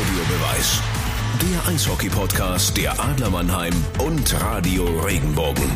Audiobeweis. Der Eishockey-Podcast der Adler Mannheim und Radio Regenbogen.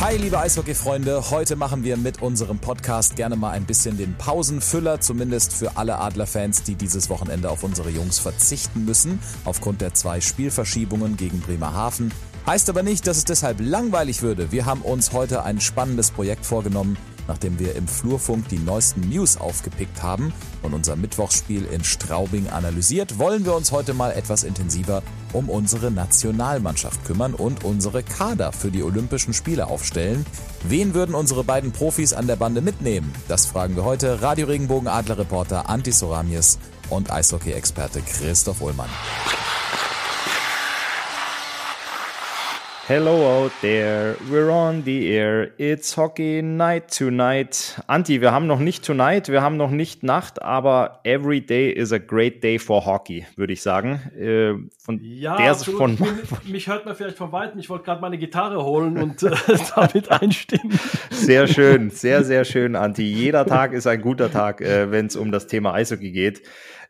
Hi, liebe Eishockey-Freunde. Heute machen wir mit unserem Podcast gerne mal ein bisschen den Pausenfüller, zumindest für alle Adler-Fans, die dieses Wochenende auf unsere Jungs verzichten müssen, aufgrund der zwei Spielverschiebungen gegen Bremerhaven. Heißt aber nicht, dass es deshalb langweilig würde. Wir haben uns heute ein spannendes Projekt vorgenommen, nachdem wir im Flurfunk die neuesten News aufgepickt haben und unser Mittwochsspiel in Straubing analysiert, wollen wir uns heute mal etwas intensiver um unsere Nationalmannschaft kümmern und unsere Kader für die Olympischen Spiele aufstellen. Wen würden unsere beiden Profis an der Bande mitnehmen? Das fragen wir heute Radio Regenbogen Adler Reporter Antti Soramies und Eishockey-Experte Christoph Ullmann. Hello out there, we're on the air. It's Hockey Night tonight. Anti, wir haben noch nicht Tonight, wir haben noch nicht Nacht, aber every day is a great day for Hockey, würde ich sagen. Äh, von ja, der von, von, mich hört man vielleicht von weitem. Ich wollte gerade meine Gitarre holen und äh, damit einstimmen. Sehr schön, sehr, sehr schön, Anti. Jeder Tag ist ein guter Tag, äh, wenn es um das Thema Eishockey geht.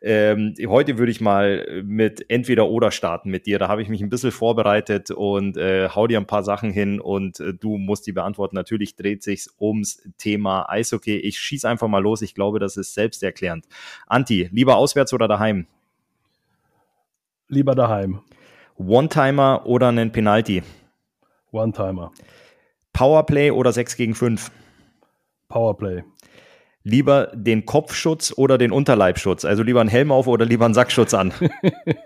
Ähm, heute würde ich mal mit entweder oder starten mit dir. Da habe ich mich ein bisschen vorbereitet und äh, hau dir ein paar Sachen hin und äh, du musst die beantworten. Natürlich dreht sich ums Thema Eishockey. Ich schieße einfach mal los. Ich glaube, das ist selbsterklärend. Anti, lieber auswärts oder daheim? Lieber daheim. One-Timer oder einen Penalty? One-Timer. Powerplay oder 6 gegen 5? Powerplay lieber den Kopfschutz oder den Unterleibschutz? Also lieber einen Helm auf oder lieber einen Sackschutz an?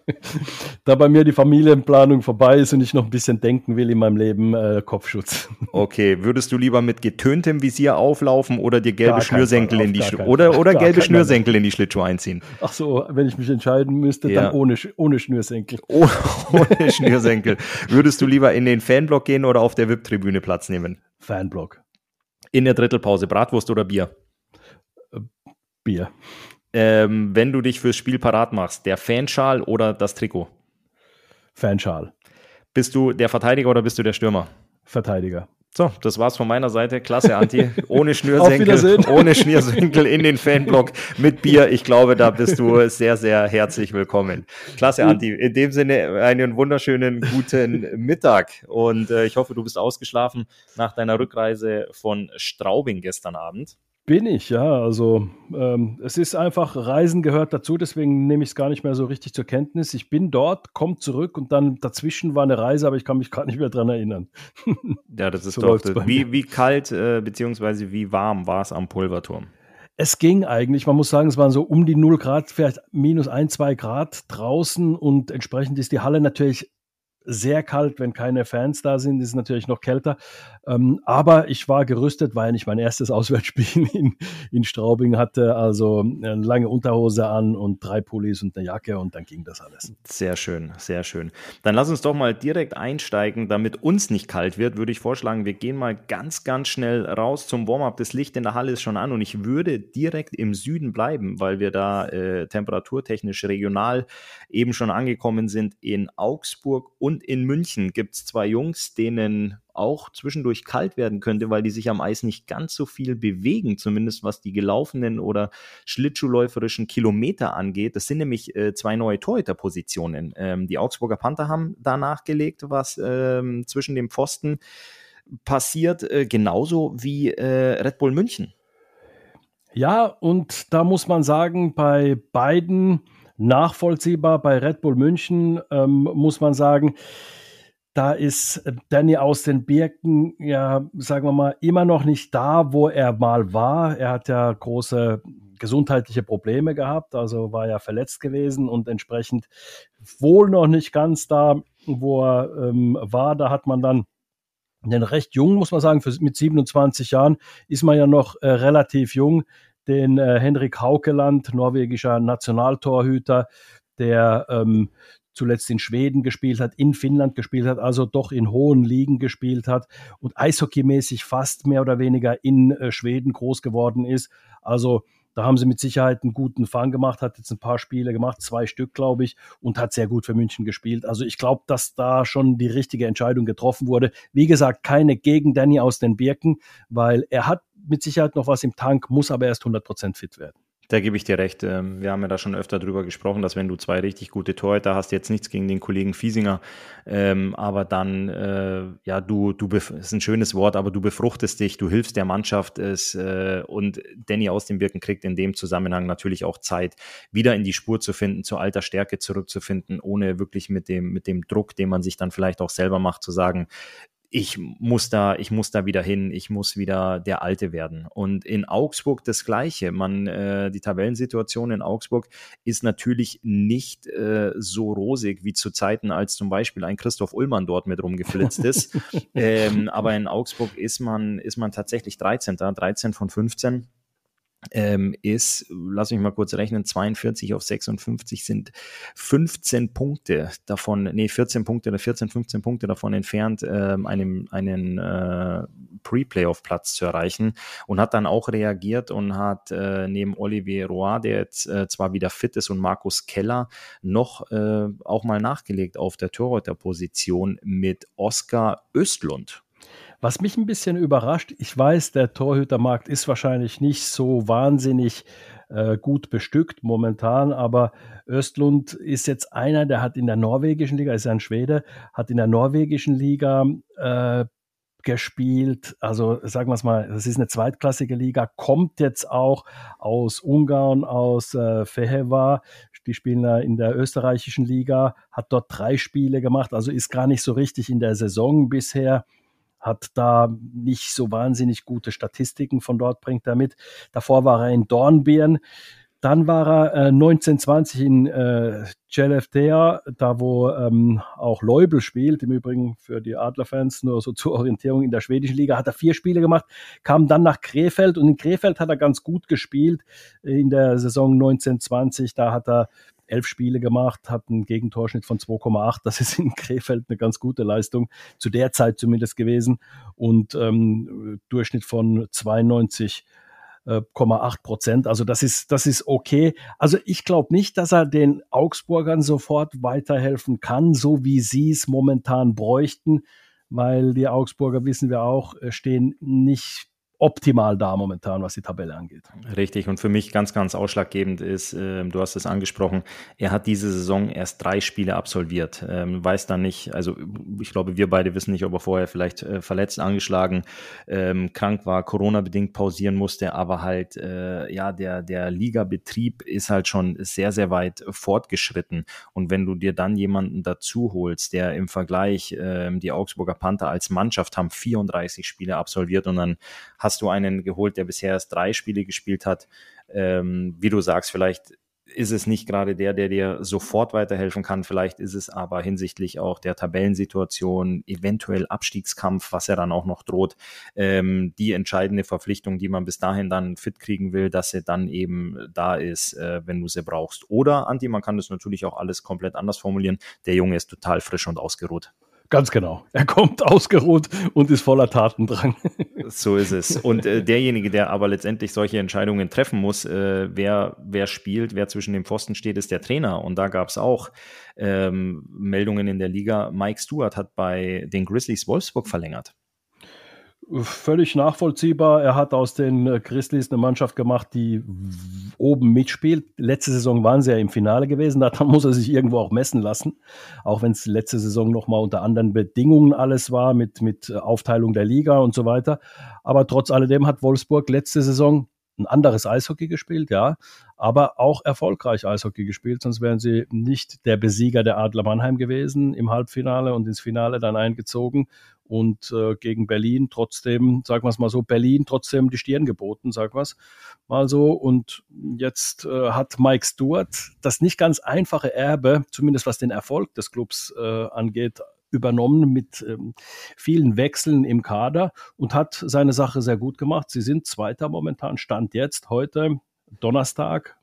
da bei mir die Familienplanung vorbei ist und ich noch ein bisschen denken will in meinem Leben, äh, Kopfschutz. Okay, würdest du lieber mit getöntem Visier auflaufen oder dir gelbe Schnürsenkel in die Sch oder, oder gelbe Schnürsenkel in die Schlittschuhe einziehen? Ach so, wenn ich mich entscheiden müsste, ja. dann ohne, ohne Schnürsenkel. Oh, ohne Schnürsenkel. Würdest du lieber in den Fanblock gehen oder auf der VIP-Tribüne Platz nehmen? Fanblock. In der Drittelpause Bratwurst oder Bier? Bier. Ähm, wenn du dich fürs Spiel parat machst, der Fanschal oder das Trikot? Fanschal. Bist du der Verteidiger oder bist du der Stürmer? Verteidiger. So, das war's von meiner Seite. Klasse, Anti. Ohne Schnürsenkel, ohne Schnürsenkel in den Fanblock mit Bier. Ich glaube, da bist du sehr, sehr herzlich willkommen. Klasse, Anti. In dem Sinne einen wunderschönen guten Mittag und äh, ich hoffe, du bist ausgeschlafen nach deiner Rückreise von Straubing gestern Abend. Bin ich, ja. Also ähm, es ist einfach, Reisen gehört dazu, deswegen nehme ich es gar nicht mehr so richtig zur Kenntnis. Ich bin dort, komme zurück und dann dazwischen war eine Reise, aber ich kann mich gerade nicht mehr dran erinnern. ja, das ist so doch. Wie, wie kalt äh, bzw. wie warm war es am Pulverturm? Es ging eigentlich, man muss sagen, es waren so um die 0 Grad, vielleicht minus 1, 2 Grad draußen und entsprechend ist die Halle natürlich sehr kalt, wenn keine Fans da sind, ist es natürlich noch kälter. Ähm, aber ich war gerüstet, weil ich mein erstes Auswärtsspiel in, in Straubing hatte. Also eine lange Unterhose an und drei Pullis und eine Jacke und dann ging das alles. Sehr schön, sehr schön. Dann lass uns doch mal direkt einsteigen, damit uns nicht kalt wird, würde ich vorschlagen, wir gehen mal ganz, ganz schnell raus zum Warm-up. Das Licht in der Halle ist schon an und ich würde direkt im Süden bleiben, weil wir da äh, temperaturtechnisch regional eben schon angekommen sind in Augsburg und und in München gibt es zwei Jungs, denen auch zwischendurch kalt werden könnte, weil die sich am Eis nicht ganz so viel bewegen, zumindest was die gelaufenen oder schlittschuhläuferischen Kilometer angeht. Das sind nämlich äh, zwei neue Torhüterpositionen. Ähm, die Augsburger Panther haben da nachgelegt, was ähm, zwischen dem Pfosten passiert, äh, genauso wie äh, Red Bull München. Ja, und da muss man sagen, bei beiden nachvollziehbar. Bei Red Bull München ähm, muss man sagen, da ist Danny aus den Birken, ja, sagen wir mal, immer noch nicht da, wo er mal war. Er hat ja große gesundheitliche Probleme gehabt, also war ja verletzt gewesen und entsprechend wohl noch nicht ganz da, wo er ähm, war. Da hat man dann den recht jung, muss man sagen, für, mit 27 Jahren ist man ja noch äh, relativ jung, den äh, Henrik Haukeland, norwegischer Nationaltorhüter, der ähm, zuletzt in Schweden gespielt hat, in Finnland gespielt hat, also doch in hohen Ligen gespielt hat und eishockeymäßig fast mehr oder weniger in äh, Schweden groß geworden ist. Also da haben sie mit Sicherheit einen guten Fang gemacht, hat jetzt ein paar Spiele gemacht, zwei Stück, glaube ich, und hat sehr gut für München gespielt. Also ich glaube, dass da schon die richtige Entscheidung getroffen wurde. Wie gesagt, keine gegen Danny aus den Birken, weil er hat mit Sicherheit noch was im Tank, muss aber erst 100% fit werden. Da gebe ich dir recht. Ähm, wir haben ja da schon öfter drüber gesprochen, dass wenn du zwei richtig gute Torhüter hast, jetzt nichts gegen den Kollegen Fiesinger, ähm, aber dann, äh, ja, du, du, ist ein schönes Wort, aber du befruchtest dich, du hilfst der Mannschaft es, äh, und Danny aus dem Birken kriegt in dem Zusammenhang natürlich auch Zeit, wieder in die Spur zu finden, zur alter Stärke zurückzufinden, ohne wirklich mit dem, mit dem Druck, den man sich dann vielleicht auch selber macht, zu sagen, ich muss da, ich muss da wieder hin, ich muss wieder der Alte werden. Und in Augsburg das Gleiche. Man, äh, die Tabellensituation in Augsburg ist natürlich nicht äh, so rosig wie zu Zeiten, als zum Beispiel ein Christoph Ullmann dort mit rumgeflitzt ist. ähm, aber in Augsburg ist man, ist man tatsächlich 13. 13 von 15 ähm, ist, lass mich mal kurz rechnen, 42 auf 56 sind 15 Punkte davon, nee, 14 Punkte oder 14, 15 Punkte davon entfernt, ähm, einem, einen äh, Pre-Playoff-Platz zu erreichen und hat dann auch reagiert und hat äh, neben Olivier Roy, der jetzt äh, zwar wieder fit ist, und Markus Keller noch äh, auch mal nachgelegt auf der Torhüterposition mit Oskar Östlund. Was mich ein bisschen überrascht, ich weiß, der Torhütermarkt ist wahrscheinlich nicht so wahnsinnig äh, gut bestückt momentan, aber Östlund ist jetzt einer, der hat in der norwegischen Liga, ist ja ein Schwede, hat in der norwegischen Liga äh, gespielt. Also sagen wir es mal, das ist eine zweitklassige Liga, kommt jetzt auch aus Ungarn, aus äh, Feheva. Die spielen da in der österreichischen Liga, hat dort drei Spiele gemacht, also ist gar nicht so richtig in der Saison bisher hat da nicht so wahnsinnig gute Statistiken von dort, bringt er mit. Davor war er in Dornbirn. Dann war er äh, 1920 in äh, Celeftea, da wo ähm, auch Leubel spielt. Im Übrigen für die Adlerfans nur so zur Orientierung in der schwedischen Liga hat er vier Spiele gemacht, kam dann nach Krefeld und in Krefeld hat er ganz gut gespielt in der Saison 1920. Da hat er elf Spiele gemacht, hat einen Gegentorschnitt von 2,8. Das ist in Krefeld eine ganz gute Leistung, zu der Zeit zumindest gewesen. Und ähm, Durchschnitt von 92. 0,8 Prozent. Also das ist, das ist okay. Also ich glaube nicht, dass er den Augsburgern sofort weiterhelfen kann, so wie sie es momentan bräuchten, weil die Augsburger, wissen wir auch, stehen nicht optimal da momentan, was die Tabelle angeht. Richtig. Und für mich ganz, ganz ausschlaggebend ist, äh, du hast es angesprochen, er hat diese Saison erst drei Spiele absolviert. Ähm, weiß dann nicht, also ich glaube, wir beide wissen nicht, ob er vorher vielleicht äh, verletzt, angeschlagen, ähm, krank war, Corona-bedingt pausieren musste, aber halt, äh, ja, der, der Ligabetrieb ist halt schon sehr, sehr weit fortgeschritten. Und wenn du dir dann jemanden dazu holst, der im Vergleich, ähm, die Augsburger Panther als Mannschaft haben 34 Spiele absolviert und dann hat hast du einen geholt, der bisher erst drei Spiele gespielt hat. Ähm, wie du sagst, vielleicht ist es nicht gerade der, der dir sofort weiterhelfen kann. Vielleicht ist es aber hinsichtlich auch der Tabellensituation, eventuell Abstiegskampf, was ja dann auch noch droht, ähm, die entscheidende Verpflichtung, die man bis dahin dann fit kriegen will, dass sie dann eben da ist, äh, wenn du sie brauchst. Oder, Anti, man kann das natürlich auch alles komplett anders formulieren. Der Junge ist total frisch und ausgeruht. Ganz genau. Er kommt ausgeruht und ist voller Tatendrang. So ist es. Und äh, derjenige, der aber letztendlich solche Entscheidungen treffen muss, äh, wer, wer spielt, wer zwischen dem Pfosten steht, ist der Trainer. Und da gab es auch ähm, Meldungen in der Liga. Mike Stewart hat bei den Grizzlies Wolfsburg verlängert. Völlig nachvollziehbar. Er hat aus den äh, Grizzlies eine Mannschaft gemacht, die oben mitspielt. Letzte Saison waren sie ja im Finale gewesen. Da muss er sich irgendwo auch messen lassen. Auch wenn es letzte Saison nochmal unter anderen Bedingungen alles war, mit, mit Aufteilung der Liga und so weiter. Aber trotz alledem hat Wolfsburg letzte Saison ein anderes Eishockey gespielt, ja, aber auch erfolgreich Eishockey gespielt, sonst wären sie nicht der Besieger der Adler Mannheim gewesen im Halbfinale und ins Finale dann eingezogen und äh, gegen Berlin trotzdem, sagen wir es mal so, Berlin trotzdem die Stirn geboten, sagen wir es mal so. Und jetzt äh, hat Mike Stewart das nicht ganz einfache Erbe, zumindest was den Erfolg des Clubs äh, angeht, übernommen mit ähm, vielen Wechseln im Kader und hat seine Sache sehr gut gemacht. Sie sind Zweiter momentan, Stand jetzt, heute, Donnerstag.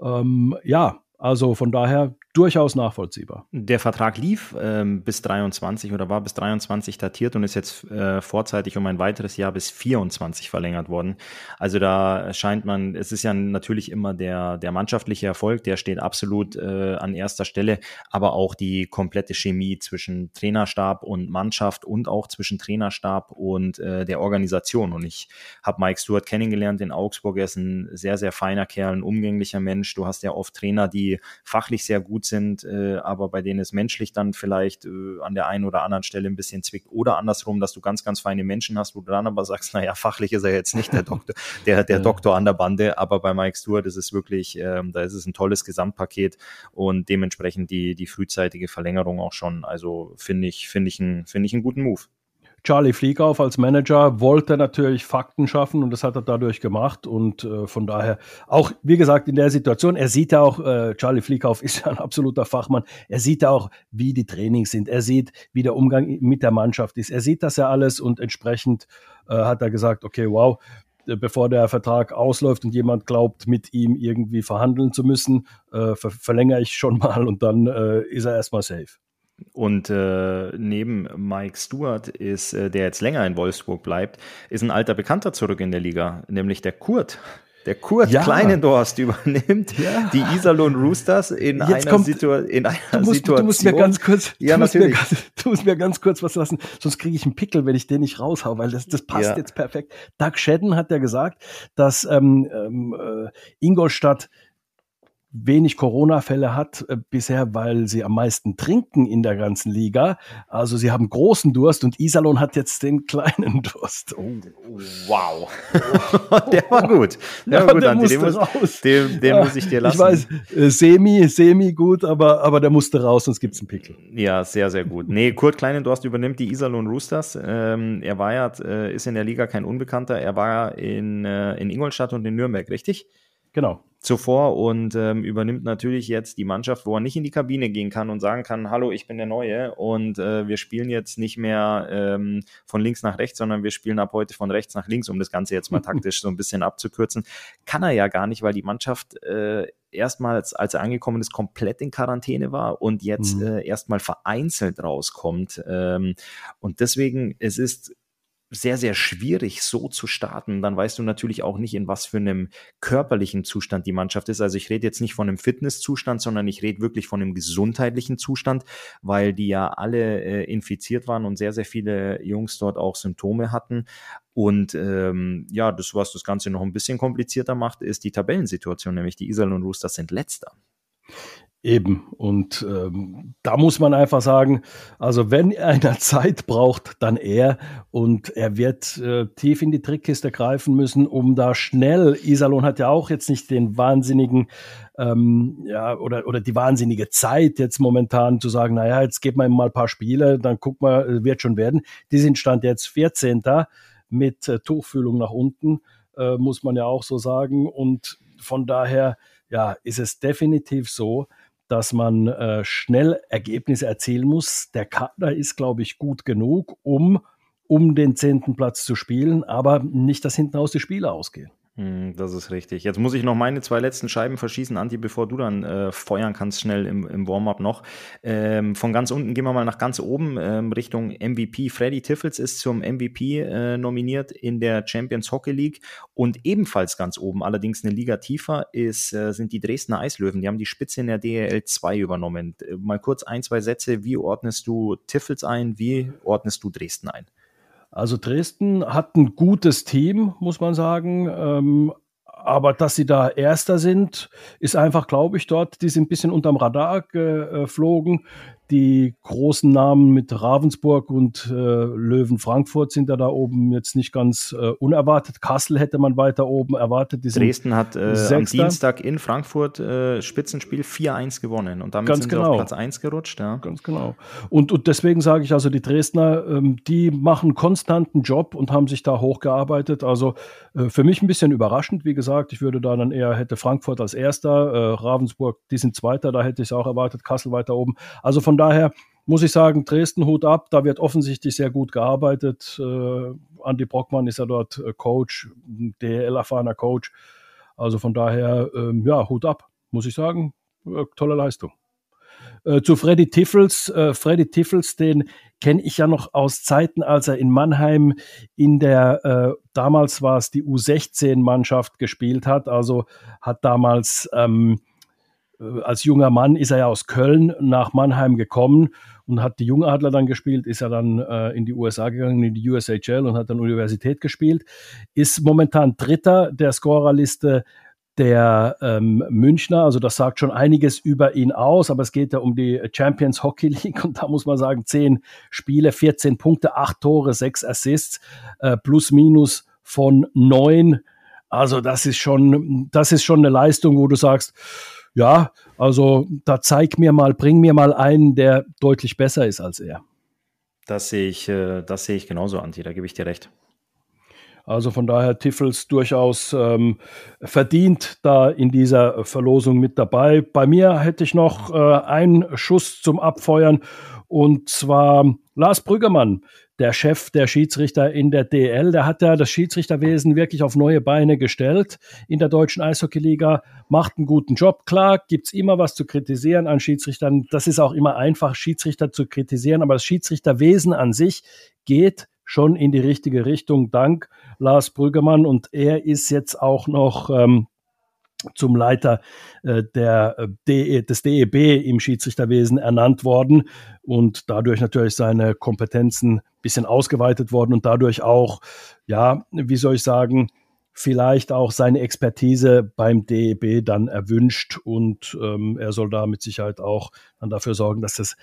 Ähm, ja, also von daher durchaus nachvollziehbar. Der Vertrag lief ähm, bis 23 oder war bis 23 datiert und ist jetzt äh, vorzeitig um ein weiteres Jahr bis 24 verlängert worden. Also da scheint man, es ist ja natürlich immer der, der mannschaftliche Erfolg, der steht absolut äh, an erster Stelle, aber auch die komplette Chemie zwischen Trainerstab und Mannschaft und auch zwischen Trainerstab und äh, der Organisation. Und ich habe Mike Stewart kennengelernt in Augsburg. Er ist ein sehr, sehr feiner Kerl, ein umgänglicher Mensch. Du hast ja oft Trainer, die fachlich sehr gut gut sind, äh, aber bei denen es menschlich dann vielleicht äh, an der einen oder anderen Stelle ein bisschen zwickt. Oder andersrum, dass du ganz, ganz feine Menschen hast, wo du dann aber sagst, naja, fachlich ist er jetzt nicht der Doktor, der, der ja. Doktor an der Bande, aber bei Mike Stewart ist es wirklich, ähm, da ist es ein tolles Gesamtpaket und dementsprechend die, die frühzeitige Verlängerung auch schon. Also finde ich, finde ich, ein, finde ich einen guten Move. Charlie Fliegauf als Manager wollte natürlich Fakten schaffen und das hat er dadurch gemacht und äh, von daher auch, wie gesagt, in der Situation, er sieht ja auch, äh, Charlie Fliegauf ist ja ein absoluter Fachmann, er sieht ja auch, wie die Trainings sind, er sieht, wie der Umgang mit der Mannschaft ist, er sieht das ja alles und entsprechend äh, hat er gesagt, okay, wow, äh, bevor der Vertrag ausläuft und jemand glaubt, mit ihm irgendwie verhandeln zu müssen, äh, ver verlängere ich schon mal und dann äh, ist er erstmal safe. Und äh, neben Mike Stewart ist, äh, der jetzt länger in Wolfsburg bleibt, ist ein alter Bekannter zurück in der Liga, nämlich der Kurt. Der Kurt ja. Kleinendorst übernimmt ja. die Iserlohn Roosters in Jetzt einer, kommt, Situ in einer du musst, Situation. Du musst mir ganz kurz, ja, du, musst mir, du musst mir ganz kurz was lassen, sonst kriege ich einen Pickel, wenn ich den nicht raushau, weil das, das passt ja. jetzt perfekt. Doug Shedden hat ja gesagt, dass ähm, ähm, äh, Ingolstadt wenig Corona-Fälle hat äh, bisher, weil sie am meisten trinken in der ganzen Liga. Also sie haben großen Durst und Iserlohn hat jetzt den kleinen Durst. Oh. Wow. der war gut. Der ja, war gut, der Andi. Den, muss, den, den ja, muss ich dir lassen. Ich weiß, äh, semi, semi gut, aber, aber der musste raus, sonst gibt's einen Pickel. Ja, sehr, sehr gut. Nee, Kurt Kleinendorst übernimmt die Iserlohn Roosters. Ähm, er war ja, äh, ist in der Liga kein Unbekannter. Er war in, äh, in Ingolstadt und in Nürnberg, richtig? Genau zuvor und ähm, übernimmt natürlich jetzt die Mannschaft, wo er nicht in die Kabine gehen kann und sagen kann, hallo, ich bin der Neue und äh, wir spielen jetzt nicht mehr ähm, von links nach rechts, sondern wir spielen ab heute von rechts nach links, um das Ganze jetzt mal taktisch so ein bisschen abzukürzen. Kann er ja gar nicht, weil die Mannschaft äh, erstmals, als er angekommen ist, komplett in Quarantäne war und jetzt mhm. äh, erstmal vereinzelt rauskommt. Ähm, und deswegen, es ist sehr, sehr schwierig, so zu starten. Dann weißt du natürlich auch nicht, in was für einem körperlichen Zustand die Mannschaft ist. Also ich rede jetzt nicht von einem Fitnesszustand, sondern ich rede wirklich von einem gesundheitlichen Zustand, weil die ja alle äh, infiziert waren und sehr, sehr viele Jungs dort auch Symptome hatten. Und ähm, ja, das, was das Ganze noch ein bisschen komplizierter macht, ist die Tabellensituation, nämlich die Iserlohn Roosters sind letzter. Eben. Und ähm, da muss man einfach sagen, also wenn einer Zeit braucht, dann er. Und er wird äh, tief in die Trickkiste greifen müssen, um da schnell, Iserlohn hat ja auch jetzt nicht den wahnsinnigen, ähm, ja, oder, oder die wahnsinnige Zeit jetzt momentan zu sagen, naja, jetzt geben wir ihm mal ein paar Spiele, dann guck mal, äh, wird schon werden. Die sind Stand jetzt 14. mit äh, Tuchfühlung nach unten, äh, muss man ja auch so sagen. Und von daher, ja, ist es definitiv so, dass man äh, schnell Ergebnisse erzielen muss. Der Kader ist, glaube ich, gut genug, um um den zehnten Platz zu spielen, aber nicht, dass hinten aus die Spiele ausgehen. Hm, das ist richtig. Jetzt muss ich noch meine zwei letzten Scheiben verschießen, Anti, bevor du dann äh, feuern kannst, schnell im, im Warm-up noch. Ähm, von ganz unten gehen wir mal nach ganz oben ähm, Richtung MVP. Freddy Tiffels ist zum MVP äh, nominiert in der Champions Hockey League und ebenfalls ganz oben, allerdings eine Liga tiefer, ist, äh, sind die Dresdner Eislöwen. Die haben die Spitze in der DEL 2 übernommen. Äh, mal kurz ein, zwei Sätze. Wie ordnest du Tiffels ein? Wie ordnest du Dresden ein? Also Dresden hat ein gutes Team, muss man sagen. Ähm, aber dass sie da Erster sind, ist einfach, glaube ich, dort, die sind ein bisschen unterm Radar geflogen. Die großen Namen mit Ravensburg und äh, Löwen Frankfurt sind ja da oben jetzt nicht ganz äh, unerwartet. Kassel hätte man weiter oben erwartet. Dresden hat äh, am Dienstag in Frankfurt äh, Spitzenspiel 4-1 gewonnen und damit ganz sind genau. sie auf Platz 1 gerutscht. Ja. Ganz genau. Und, und deswegen sage ich also, die Dresdner, ähm, die machen konstanten Job und haben sich da hochgearbeitet. Also äh, für mich ein bisschen überraschend, wie gesagt. Ich würde da dann eher, hätte Frankfurt als Erster, äh, Ravensburg, die sind Zweiter, da hätte ich es auch erwartet, Kassel weiter oben. Also von daher muss ich sagen, Dresden Hut ab, da wird offensichtlich sehr gut gearbeitet. Äh, Andy Brockmann ist ja dort äh, Coach, DL-erfahrener Coach. Also von daher, ähm, ja, Hut ab, muss ich sagen, äh, tolle Leistung. Äh, zu Freddy Tiffels. Äh, Freddy Tiffels, den kenne ich ja noch aus Zeiten, als er in Mannheim in der, äh, damals war es die U16-Mannschaft gespielt hat. Also hat damals ähm, äh, als junger Mann ist er ja aus Köln nach Mannheim gekommen und hat die Jungadler dann gespielt, ist er dann äh, in die USA gegangen, in die USHL und hat dann Universität gespielt, ist momentan Dritter der Scorerliste der ähm, Münchner. Also das sagt schon einiges über ihn aus, aber es geht ja um die Champions Hockey League und da muss man sagen, zehn Spiele, 14 Punkte, acht Tore, sechs Assists, äh, plus minus von neun. Also das ist schon, das ist schon eine Leistung, wo du sagst, ja, also da zeig mir mal, bring mir mal einen, der deutlich besser ist als er. Das sehe ich, äh, das sehe ich genauso, Anti, da gebe ich dir recht. Also von daher Tiffels durchaus ähm, verdient da in dieser Verlosung mit dabei. Bei mir hätte ich noch äh, einen Schuss zum Abfeuern und zwar Lars Brüggemann, der Chef der Schiedsrichter in der DL. Der hat ja das Schiedsrichterwesen wirklich auf neue Beine gestellt in der deutschen Eishockeyliga, macht einen guten Job. Klar, gibt's immer was zu kritisieren an Schiedsrichtern. Das ist auch immer einfach, Schiedsrichter zu kritisieren, aber das Schiedsrichterwesen an sich geht schon in die richtige Richtung, dank Lars Brüggemann. Und er ist jetzt auch noch ähm, zum Leiter äh, der, äh, DE, des DEB im Schiedsrichterwesen ernannt worden und dadurch natürlich seine Kompetenzen ein bisschen ausgeweitet worden und dadurch auch, ja, wie soll ich sagen, vielleicht auch seine Expertise beim DEB dann erwünscht und ähm, er soll da mit Sicherheit auch dann dafür sorgen, dass das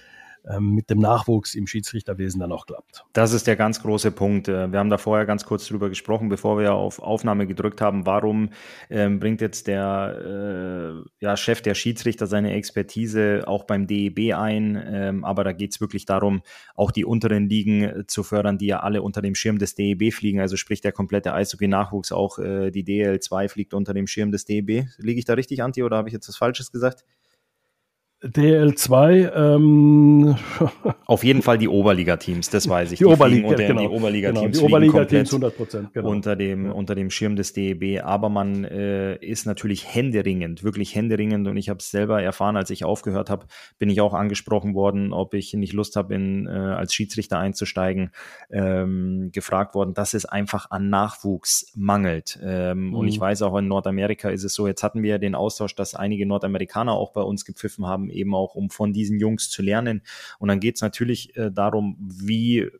mit dem Nachwuchs im Schiedsrichterwesen dann auch klappt. Das ist der ganz große Punkt. Äh, wir haben da vorher ganz kurz drüber gesprochen, bevor wir auf Aufnahme gedrückt haben. Warum ähm, bringt jetzt der äh, ja, Chef der Schiedsrichter seine Expertise auch beim DEB ein? Ähm, aber da geht es wirklich darum, auch die unteren Ligen äh, zu fördern, die ja alle unter dem Schirm des DEB fliegen. Also sprich der komplette Eishockey-Nachwuchs, auch die DL2 fliegt unter dem Schirm des DEB. Liege ich da richtig, Anti, oder habe ich jetzt was Falsches gesagt? DL2. Ähm, Auf jeden Fall die Oberliga-Teams, das weiß ich. Die, die Oberliga, genau, die Oberliga-Teams genau, die Oberliga-Teams 100 Prozent genau. unter dem unter dem Schirm des DEB. Aber man äh, ist natürlich händeringend, wirklich händeringend. Und ich habe es selber erfahren, als ich aufgehört habe, bin ich auch angesprochen worden, ob ich nicht Lust habe, äh, als Schiedsrichter einzusteigen. Ähm, gefragt worden, dass es einfach an Nachwuchs mangelt. Ähm, mhm. Und ich weiß auch in Nordamerika ist es so. Jetzt hatten wir den Austausch, dass einige Nordamerikaner auch bei uns gepfiffen haben eben auch um von diesen Jungs zu lernen. Und dann geht es natürlich äh, darum, wie äh,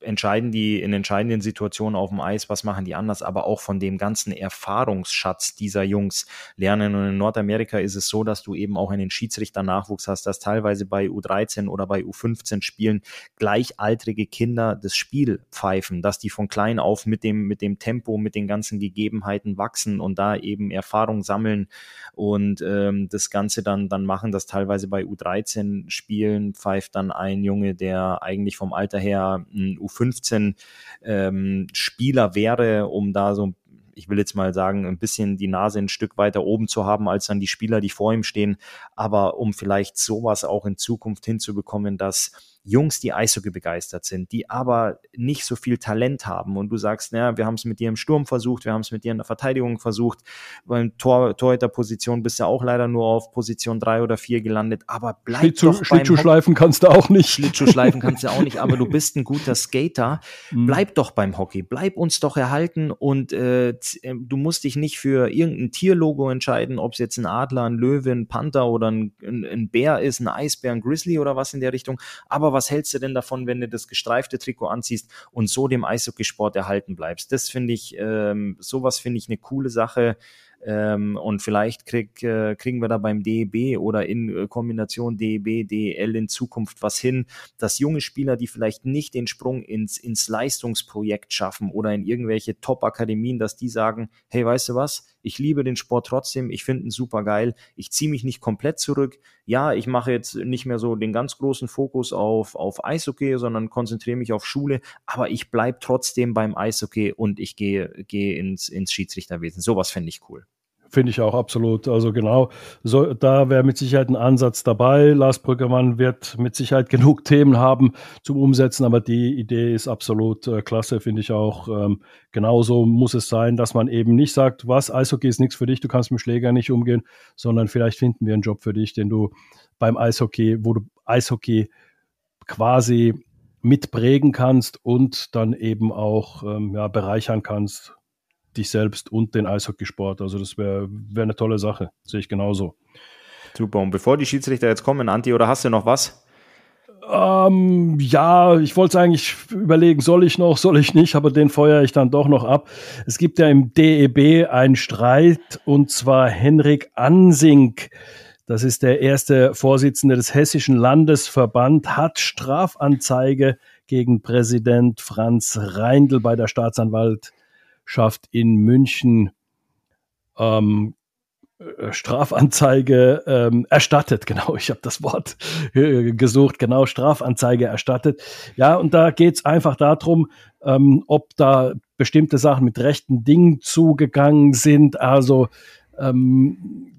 entscheiden die in entscheidenden Situationen auf dem Eis, was machen die anders, aber auch von dem ganzen Erfahrungsschatz dieser Jungs lernen. Und in Nordamerika ist es so, dass du eben auch einen Schiedsrichter-Nachwuchs hast, dass teilweise bei U13 oder bei U15 Spielen gleichaltrige Kinder das Spiel pfeifen, dass die von klein auf mit dem, mit dem Tempo, mit den ganzen Gegebenheiten wachsen und da eben Erfahrung sammeln und ähm, das Ganze dann, dann machen, dass teilweise bei U13 Spielen pfeift dann ein Junge, der eigentlich vom Alter her ein U15 ähm, Spieler wäre, um da so ich will jetzt mal sagen, ein bisschen die Nase ein Stück weiter oben zu haben als dann die Spieler, die vor ihm stehen. Aber um vielleicht sowas auch in Zukunft hinzubekommen, dass Jungs, die Eishockey begeistert sind, die aber nicht so viel Talent haben und du sagst, naja, wir haben es mit dir im Sturm versucht, wir haben es mit dir in der Verteidigung versucht, beim Tor, Torhüterposition bist du auch leider nur auf Position drei oder vier gelandet, aber bleib Schlittschuh, doch Schlittschuhschleifen kannst du auch nicht. Schlittschuhschleifen kannst du auch nicht, aber du bist ein guter Skater, mhm. bleib doch beim Hockey, bleib uns doch erhalten und äh, äh, du musst dich nicht für irgendein Tierlogo entscheiden, ob es jetzt ein Adler, ein Löwe, ein Panther oder ein, ein, ein Bär ist, ein Eisbär, ein Grizzly oder was in der Richtung, aber was hältst du denn davon, wenn du das gestreifte Trikot anziehst und so dem Eishockeysport erhalten bleibst? Das finde ich, ähm, sowas finde ich eine coole Sache. Ähm, und vielleicht krieg, äh, kriegen wir da beim DEB oder in äh, Kombination DEB, DEL in Zukunft was hin, dass junge Spieler, die vielleicht nicht den Sprung ins, ins Leistungsprojekt schaffen oder in irgendwelche Top-Akademien, dass die sagen, hey, weißt du was, ich liebe den Sport trotzdem, ich finde ihn super geil, ich ziehe mich nicht komplett zurück. Ja, ich mache jetzt nicht mehr so den ganz großen Fokus auf, auf Eishockey, sondern konzentriere mich auf Schule, aber ich bleibe trotzdem beim Eishockey und ich gehe, gehe ins, ins Schiedsrichterwesen. Sowas fände ich cool. Finde ich auch absolut. Also genau, so, da wäre mit Sicherheit ein Ansatz dabei. Lars Brüggemann wird mit Sicherheit genug Themen haben zum Umsetzen, aber die Idee ist absolut äh, klasse, finde ich auch. Ähm, genauso muss es sein, dass man eben nicht sagt, was, Eishockey ist nichts für dich, du kannst mit Schläger nicht umgehen, sondern vielleicht finden wir einen Job für dich, den du beim Eishockey, wo du Eishockey quasi mitprägen kannst und dann eben auch ähm, ja, bereichern kannst dich selbst und den Eishockeysport. Also das wäre wär eine tolle Sache, sehe ich genauso. Super. Und bevor die Schiedsrichter jetzt kommen, Anti, oder hast du noch was? Ähm, ja, ich wollte eigentlich überlegen, soll ich noch, soll ich nicht, aber den feuere ich dann doch noch ab. Es gibt ja im DEB einen Streit und zwar Henrik Ansink. Das ist der erste Vorsitzende des Hessischen Landesverband, hat Strafanzeige gegen Präsident Franz Reindl bei der Staatsanwalt schafft in München ähm, äh, Strafanzeige ähm, erstattet, genau, ich habe das Wort äh, gesucht, genau, Strafanzeige erstattet. Ja, und da geht's einfach darum, ähm, ob da bestimmte Sachen mit rechten Dingen zugegangen sind. Also ähm,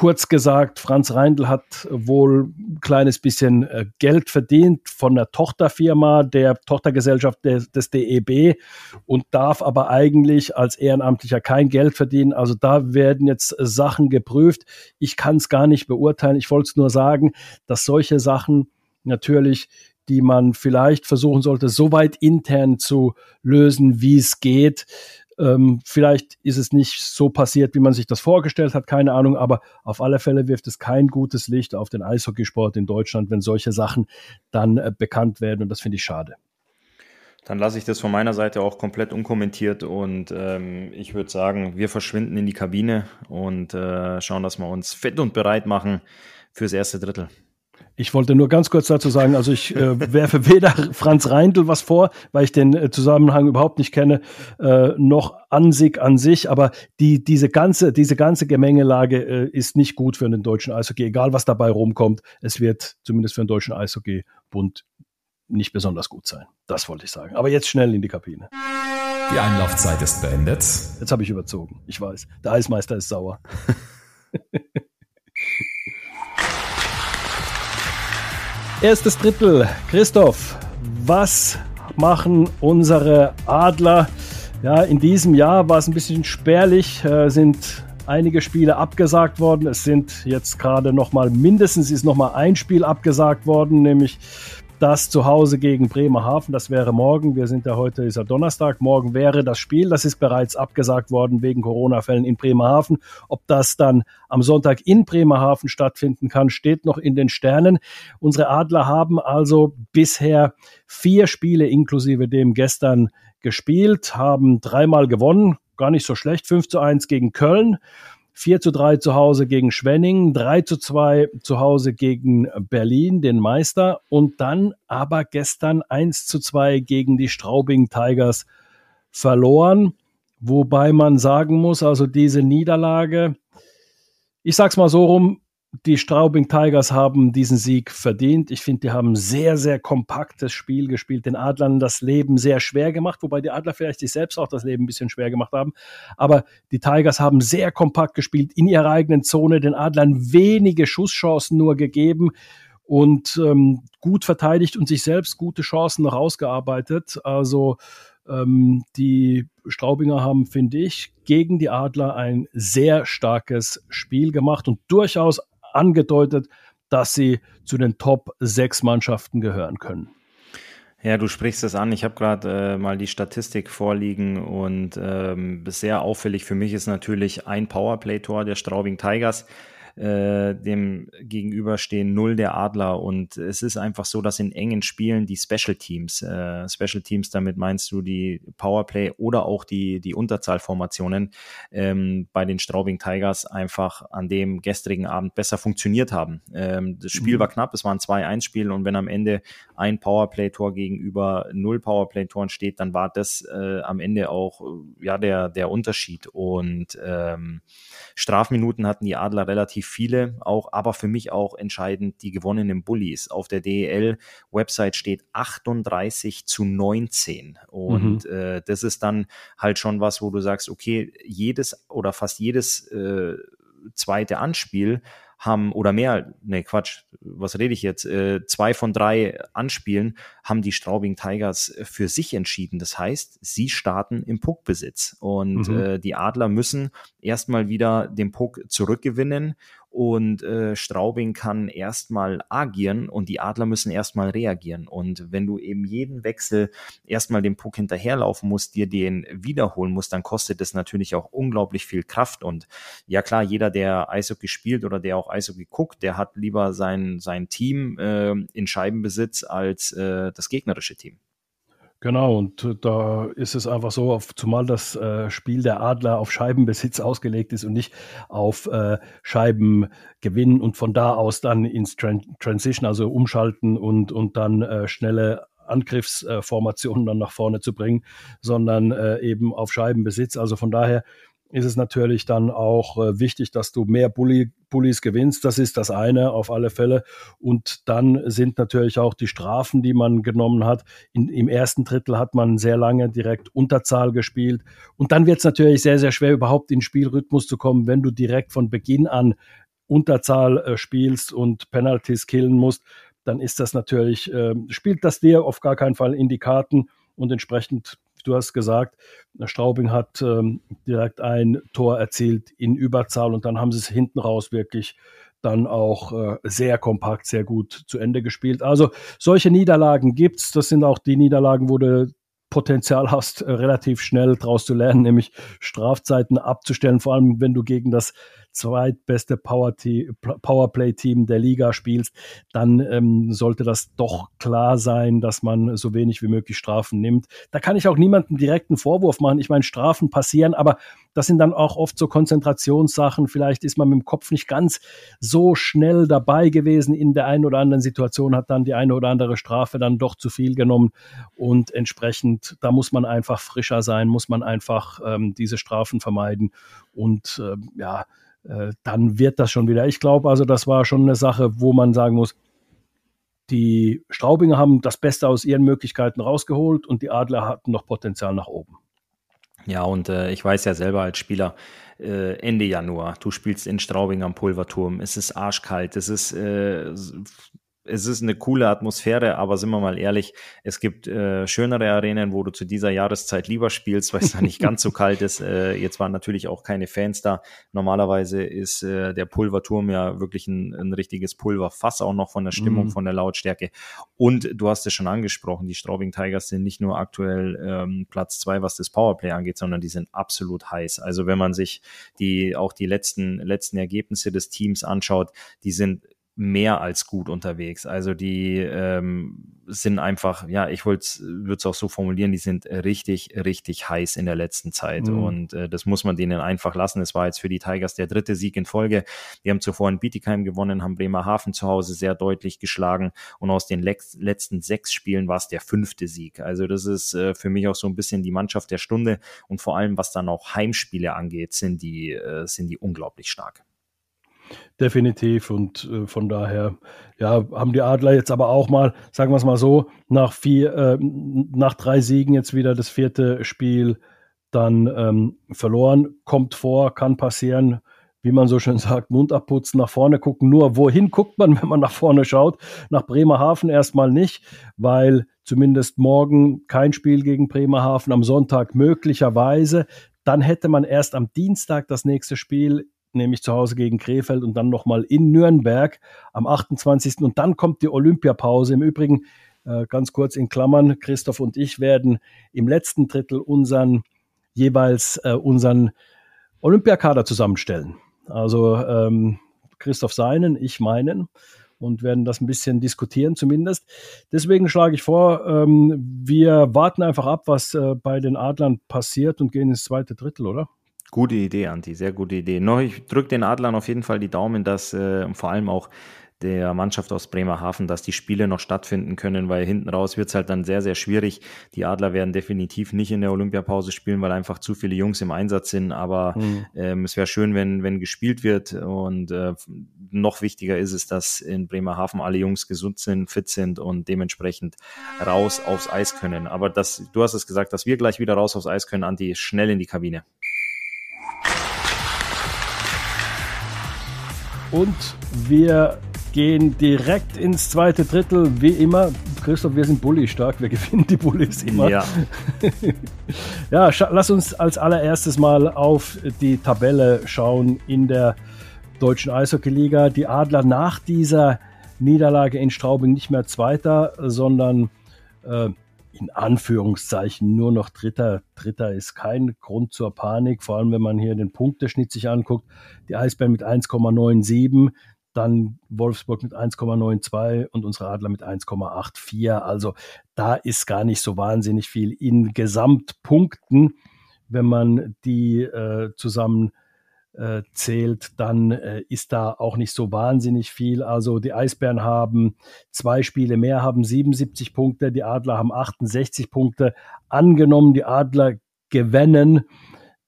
Kurz gesagt, Franz Reindl hat wohl ein kleines bisschen äh, Geld verdient von der Tochterfirma, der Tochtergesellschaft des, des, DEB und darf aber eigentlich als Ehrenamtlicher kein Geld verdienen. Also da werden jetzt Sachen geprüft. Ich kann es gar nicht beurteilen. Ich wollte es nur sagen, dass solche Sachen natürlich die man vielleicht versuchen sollte, so weit intern zu lösen, wie es geht. Ähm, vielleicht ist es nicht so passiert, wie man sich das vorgestellt hat, keine Ahnung, aber auf alle Fälle wirft es kein gutes Licht auf den Eishockeysport in Deutschland, wenn solche Sachen dann äh, bekannt werden und das finde ich schade. Dann lasse ich das von meiner Seite auch komplett unkommentiert und ähm, ich würde sagen, wir verschwinden in die Kabine und äh, schauen, dass wir uns fit und bereit machen fürs erste Drittel. Ich wollte nur ganz kurz dazu sagen, also ich äh, werfe weder Franz Reindl was vor, weil ich den äh, Zusammenhang überhaupt nicht kenne, äh, noch Ansig an sich, aber die, diese, ganze, diese ganze Gemengelage äh, ist nicht gut für den deutschen Eishockey, egal was dabei rumkommt. Es wird zumindest für den deutschen Eishockeybund nicht besonders gut sein. Das wollte ich sagen. Aber jetzt schnell in die Kabine. Die Einlaufzeit ist beendet. Jetzt habe ich überzogen. Ich weiß. Der Eismeister ist sauer. Erstes Drittel. Christoph, was machen unsere Adler? Ja, in diesem Jahr war es ein bisschen spärlich, äh, sind einige Spiele abgesagt worden. Es sind jetzt gerade noch mal mindestens ist noch mal ein Spiel abgesagt worden, nämlich das zu Hause gegen Bremerhaven. Das wäre morgen. Wir sind ja heute, ist ja Donnerstag. Morgen wäre das Spiel. Das ist bereits abgesagt worden wegen Corona-Fällen in Bremerhaven. Ob das dann am Sonntag in Bremerhaven stattfinden kann, steht noch in den Sternen. Unsere Adler haben also bisher vier Spiele inklusive dem gestern gespielt, haben dreimal gewonnen. Gar nicht so schlecht. 5 zu 1 gegen Köln. 4 zu 3 zu Hause gegen Schwenning, 3 zu 2 zu Hause gegen Berlin, den Meister, und dann aber gestern 1 zu 2 gegen die Straubing Tigers verloren. Wobei man sagen muss, also diese Niederlage, ich sag's mal so rum, die Straubing Tigers haben diesen Sieg verdient. Ich finde, die haben sehr, sehr kompaktes Spiel gespielt, den Adlern das Leben sehr schwer gemacht, wobei die Adler vielleicht sich selbst auch das Leben ein bisschen schwer gemacht haben. Aber die Tigers haben sehr kompakt gespielt in ihrer eigenen Zone, den Adlern wenige Schusschancen nur gegeben und ähm, gut verteidigt und sich selbst gute Chancen noch ausgearbeitet. Also ähm, die Straubinger haben, finde ich, gegen die Adler ein sehr starkes Spiel gemacht und durchaus angedeutet, dass sie zu den Top 6 Mannschaften gehören können. Ja, du sprichst es an. Ich habe gerade äh, mal die Statistik vorliegen und ähm, sehr auffällig für mich ist natürlich ein Powerplay-Tor der Straubing Tigers äh, dem gegenüberstehen null der Adler. Und es ist einfach so, dass in engen Spielen die Special Teams, äh, Special Teams, damit meinst du die Powerplay oder auch die, die Unterzahlformationen ähm, bei den Straubing Tigers einfach an dem gestrigen Abend besser funktioniert haben. Ähm, das Spiel mhm. war knapp, es war ein 2-1-Spiel und wenn am Ende ein Powerplay-Tor gegenüber null Powerplay-Toren steht, dann war das äh, am Ende auch ja der, der Unterschied. Und ähm, Strafminuten hatten die Adler relativ viele auch, aber für mich auch entscheidend die gewonnenen Bullies. Auf der DEL-Website steht 38 zu 19 und mhm. äh, das ist dann halt schon was, wo du sagst, okay, jedes oder fast jedes äh, zweite Anspiel haben oder mehr, ne Quatsch, was rede ich jetzt, äh, zwei von drei Anspielen haben die Straubing Tigers für sich entschieden. Das heißt, sie starten im Puckbesitz und mhm. äh, die Adler müssen erstmal wieder den Puck zurückgewinnen und äh, Straubing kann erstmal agieren und die Adler müssen erstmal reagieren. Und wenn du eben jeden Wechsel erstmal den Puck hinterherlaufen musst, dir den wiederholen musst, dann kostet das natürlich auch unglaublich viel Kraft. Und ja klar, jeder, der Eishockey spielt oder der auch Eishockey guckt, der hat lieber sein, sein Team äh, in Scheibenbesitz als äh, das gegnerische Team. Genau, und äh, da ist es einfach so, auf, zumal das äh, Spiel der Adler auf Scheibenbesitz ausgelegt ist und nicht auf äh, Scheibengewinn und von da aus dann ins Tran Transition, also umschalten und, und dann äh, schnelle Angriffsformationen dann nach vorne zu bringen, sondern äh, eben auf Scheibenbesitz. Also von daher ist es natürlich dann auch äh, wichtig, dass du mehr Bulli, Bullies gewinnst. Das ist das eine auf alle Fälle. Und dann sind natürlich auch die Strafen, die man genommen hat. In, Im ersten Drittel hat man sehr lange direkt Unterzahl gespielt. Und dann wird es natürlich sehr, sehr schwer, überhaupt in Spielrhythmus zu kommen, wenn du direkt von Beginn an Unterzahl äh, spielst und Penalties killen musst. Dann ist das natürlich, äh, spielt das dir auf gar keinen Fall in die Karten und entsprechend du hast gesagt, Straubing hat ähm, direkt ein Tor erzielt in Überzahl und dann haben sie es hinten raus wirklich dann auch äh, sehr kompakt, sehr gut zu Ende gespielt. Also solche Niederlagen gibt es. Das sind auch die Niederlagen, wo du Potenzial hast, äh, relativ schnell daraus zu lernen, nämlich Strafzeiten abzustellen, vor allem wenn du gegen das zweitbeste Powerplay-Team der Liga spielst, dann ähm, sollte das doch klar sein, dass man so wenig wie möglich Strafen nimmt. Da kann ich auch niemandem direkten Vorwurf machen. Ich meine, Strafen passieren, aber das sind dann auch oft so Konzentrationssachen. Vielleicht ist man mit dem Kopf nicht ganz so schnell dabei gewesen in der einen oder anderen Situation, hat dann die eine oder andere Strafe dann doch zu viel genommen und entsprechend, da muss man einfach frischer sein, muss man einfach ähm, diese Strafen vermeiden und äh, ja, äh, dann wird das schon wieder. Ich glaube also, das war schon eine Sache, wo man sagen muss, die Straubinger haben das Beste aus ihren Möglichkeiten rausgeholt und die Adler hatten noch Potenzial nach oben. Ja, und äh, ich weiß ja selber als Spieler, äh, Ende Januar, du spielst in Straubing am Pulverturm, es ist arschkalt, es ist äh, es ist eine coole Atmosphäre, aber sind wir mal ehrlich, es gibt äh, schönere Arenen, wo du zu dieser Jahreszeit lieber spielst, weil es da nicht ganz so kalt ist. Äh, jetzt waren natürlich auch keine Fans da. Normalerweise ist äh, der Pulverturm ja wirklich ein, ein richtiges Pulverfass, auch noch von der Stimmung, mhm. von der Lautstärke. Und du hast es schon angesprochen, die Straubing Tigers sind nicht nur aktuell ähm, Platz zwei, was das Powerplay angeht, sondern die sind absolut heiß. Also wenn man sich die auch die letzten letzten Ergebnisse des Teams anschaut, die sind mehr als gut unterwegs. Also die ähm, sind einfach, ja, ich würde es auch so formulieren, die sind richtig, richtig heiß in der letzten Zeit. Mhm. Und äh, das muss man denen einfach lassen. Es war jetzt für die Tigers der dritte Sieg in Folge. Die haben zuvor in Bietigheim gewonnen, haben Bremerhaven zu Hause sehr deutlich geschlagen. Und aus den letzten sechs Spielen war es der fünfte Sieg. Also das ist äh, für mich auch so ein bisschen die Mannschaft der Stunde. Und vor allem, was dann auch Heimspiele angeht, sind die, äh, sind die unglaublich stark. Definitiv und äh, von daher ja, haben die Adler jetzt aber auch mal, sagen wir es mal so, nach vier, äh, nach drei Siegen jetzt wieder das vierte Spiel dann ähm, verloren. Kommt vor, kann passieren, wie man so schön sagt, Mund abputzen, nach vorne gucken. Nur wohin guckt man, wenn man nach vorne schaut? Nach Bremerhaven erstmal nicht, weil zumindest morgen kein Spiel gegen Bremerhaven, am Sonntag möglicherweise. Dann hätte man erst am Dienstag das nächste Spiel nämlich zu Hause gegen Krefeld und dann nochmal in Nürnberg am 28. Und dann kommt die Olympiapause. Im Übrigen, äh, ganz kurz in Klammern, Christoph und ich werden im letzten Drittel unseren jeweils äh, unseren Olympiakader zusammenstellen. Also ähm, Christoph seinen, ich meinen und werden das ein bisschen diskutieren zumindest. Deswegen schlage ich vor, ähm, wir warten einfach ab, was äh, bei den Adlern passiert und gehen ins zweite Drittel, oder? Gute Idee, Anti, sehr gute Idee. Noch, ich drücke den Adlern auf jeden Fall die Daumen, dass äh, vor allem auch der Mannschaft aus Bremerhaven, dass die Spiele noch stattfinden können, weil hinten raus wird es halt dann sehr, sehr schwierig. Die Adler werden definitiv nicht in der Olympiapause spielen, weil einfach zu viele Jungs im Einsatz sind. Aber mhm. ähm, es wäre schön, wenn, wenn gespielt wird. Und äh, noch wichtiger ist es, dass in Bremerhaven alle Jungs gesund sind, fit sind und dementsprechend raus aufs Eis können. Aber das, du hast es gesagt, dass wir gleich wieder raus aufs Eis können, Anti, schnell in die Kabine. Und wir gehen direkt ins zweite Drittel, wie immer. Christoph, wir sind Bulli stark, wir gewinnen die Bullis immer. Ja, ja lass uns als allererstes mal auf die Tabelle schauen in der deutschen Eishockeyliga. Die Adler nach dieser Niederlage in Straubing nicht mehr Zweiter, sondern äh, in Anführungszeichen nur noch Dritter. Dritter ist kein Grund zur Panik, vor allem wenn man hier den Punkteschnitt sich anguckt. Die Eisbären mit 1,97, dann Wolfsburg mit 1,92 und unsere Adler mit 1,84. Also da ist gar nicht so wahnsinnig viel in Gesamtpunkten, wenn man die äh, zusammen äh, zählt, dann äh, ist da auch nicht so wahnsinnig viel. Also die Eisbären haben zwei Spiele mehr, haben 77 Punkte, die Adler haben 68 Punkte. Angenommen, die Adler gewinnen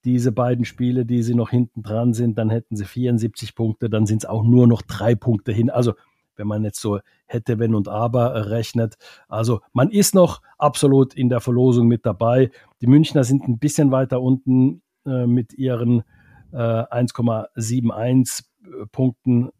diese beiden Spiele, die sie noch hinten dran sind, dann hätten sie 74 Punkte, dann sind es auch nur noch drei Punkte hin. Also wenn man jetzt so hätte, wenn und aber rechnet. Also man ist noch absolut in der Verlosung mit dabei. Die Münchner sind ein bisschen weiter unten äh, mit ihren äh, 1,71 äh, Punkten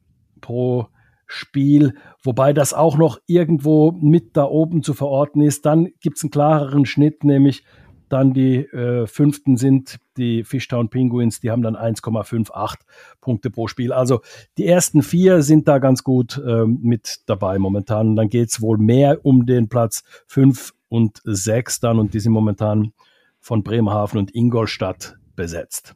pro Spiel, wobei das auch noch irgendwo mit da oben zu verorten ist. Dann gibt es einen klareren Schnitt, nämlich dann die äh, fünften sind die Fishtown Penguins, die haben dann 1,58 Punkte pro Spiel. Also die ersten vier sind da ganz gut äh, mit dabei momentan. Dann geht es wohl mehr um den Platz fünf und sechs dann und die sind momentan von Bremerhaven und Ingolstadt besetzt.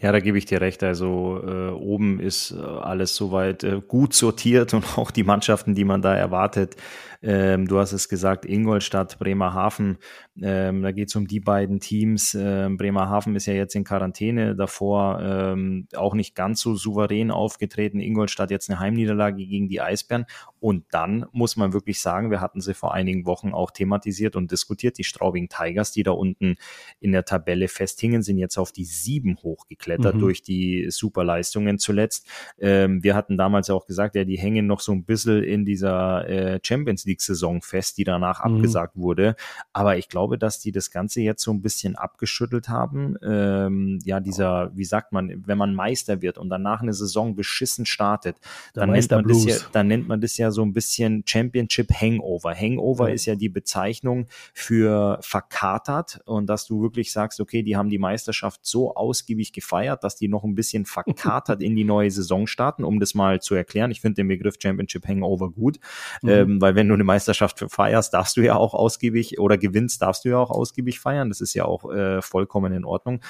Ja, da gebe ich dir recht. Also äh, oben ist äh, alles soweit äh, gut sortiert und auch die Mannschaften, die man da erwartet, ähm, du hast es gesagt, Ingolstadt, Bremerhaven, ähm, da geht es um die beiden Teams. Ähm, Bremerhaven ist ja jetzt in Quarantäne, davor ähm, auch nicht ganz so souverän aufgetreten. Ingolstadt jetzt eine Heimniederlage gegen die Eisbären. Und dann muss man wirklich sagen, wir hatten sie vor einigen Wochen auch thematisiert und diskutiert, die Straubing Tigers, die da unten in der Tabelle festhingen, sind jetzt auf die sieben hochgeklettert mhm. durch die Superleistungen zuletzt. Ähm, wir hatten damals ja auch gesagt, ja, die hängen noch so ein bisschen in dieser äh, Champions League-Saison fest, die danach mhm. abgesagt wurde. Aber ich glaube, dass die das Ganze jetzt so ein bisschen abgeschüttelt haben. Ähm, ja, dieser, wie sagt man, wenn man Meister wird und danach eine Saison beschissen startet, dann nennt, man das ja, dann nennt man das ja so ein bisschen Championship Hangover. Hangover ja. ist ja die Bezeichnung für verkatert und dass du wirklich sagst, okay, die haben die Meisterschaft so ausgiebig gefeiert, dass die noch ein bisschen verkatert in die neue Saison starten, um das mal zu erklären. Ich finde den Begriff Championship Hangover gut, mhm. ähm, weil wenn du eine Meisterschaft feierst, darfst du ja auch ausgiebig oder gewinnst, darfst du ja auch ausgiebig feiern. Das ist ja auch äh, vollkommen in Ordnung.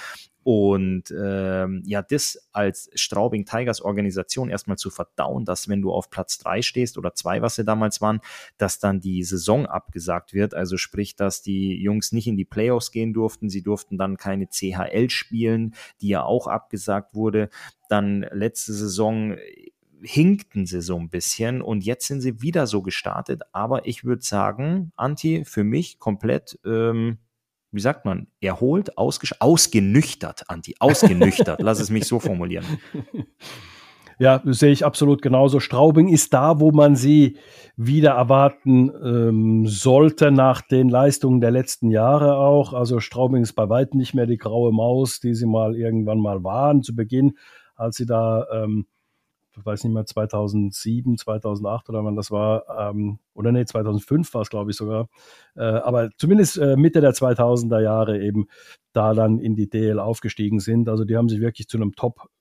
Und ähm, ja, das als Straubing Tigers Organisation erstmal zu verdauen, dass wenn du auf Platz drei stehst oder zwei, was sie damals waren, dass dann die Saison abgesagt wird. Also sprich, dass die Jungs nicht in die Playoffs gehen durften. Sie durften dann keine CHL spielen, die ja auch abgesagt wurde. Dann letzte Saison hinkten sie so ein bisschen und jetzt sind sie wieder so gestartet. Aber ich würde sagen, Anti, für mich komplett, ähm, wie sagt man, erholt, ausgenüchtert, Anti, ausgenüchtert. Lass es mich so formulieren. Ja, sehe ich absolut genauso. Straubing ist da, wo man sie wieder erwarten ähm, sollte nach den Leistungen der letzten Jahre auch. Also Straubing ist bei weitem nicht mehr die graue Maus, die sie mal irgendwann mal waren zu Beginn, als sie da ähm, weiß nicht mehr, 2007, 2008 oder wann das war, ähm, oder nee, 2005 war es, glaube ich sogar, äh, aber zumindest äh, Mitte der 2000er Jahre eben da dann in die DL aufgestiegen sind. Also die haben sich wirklich zu einem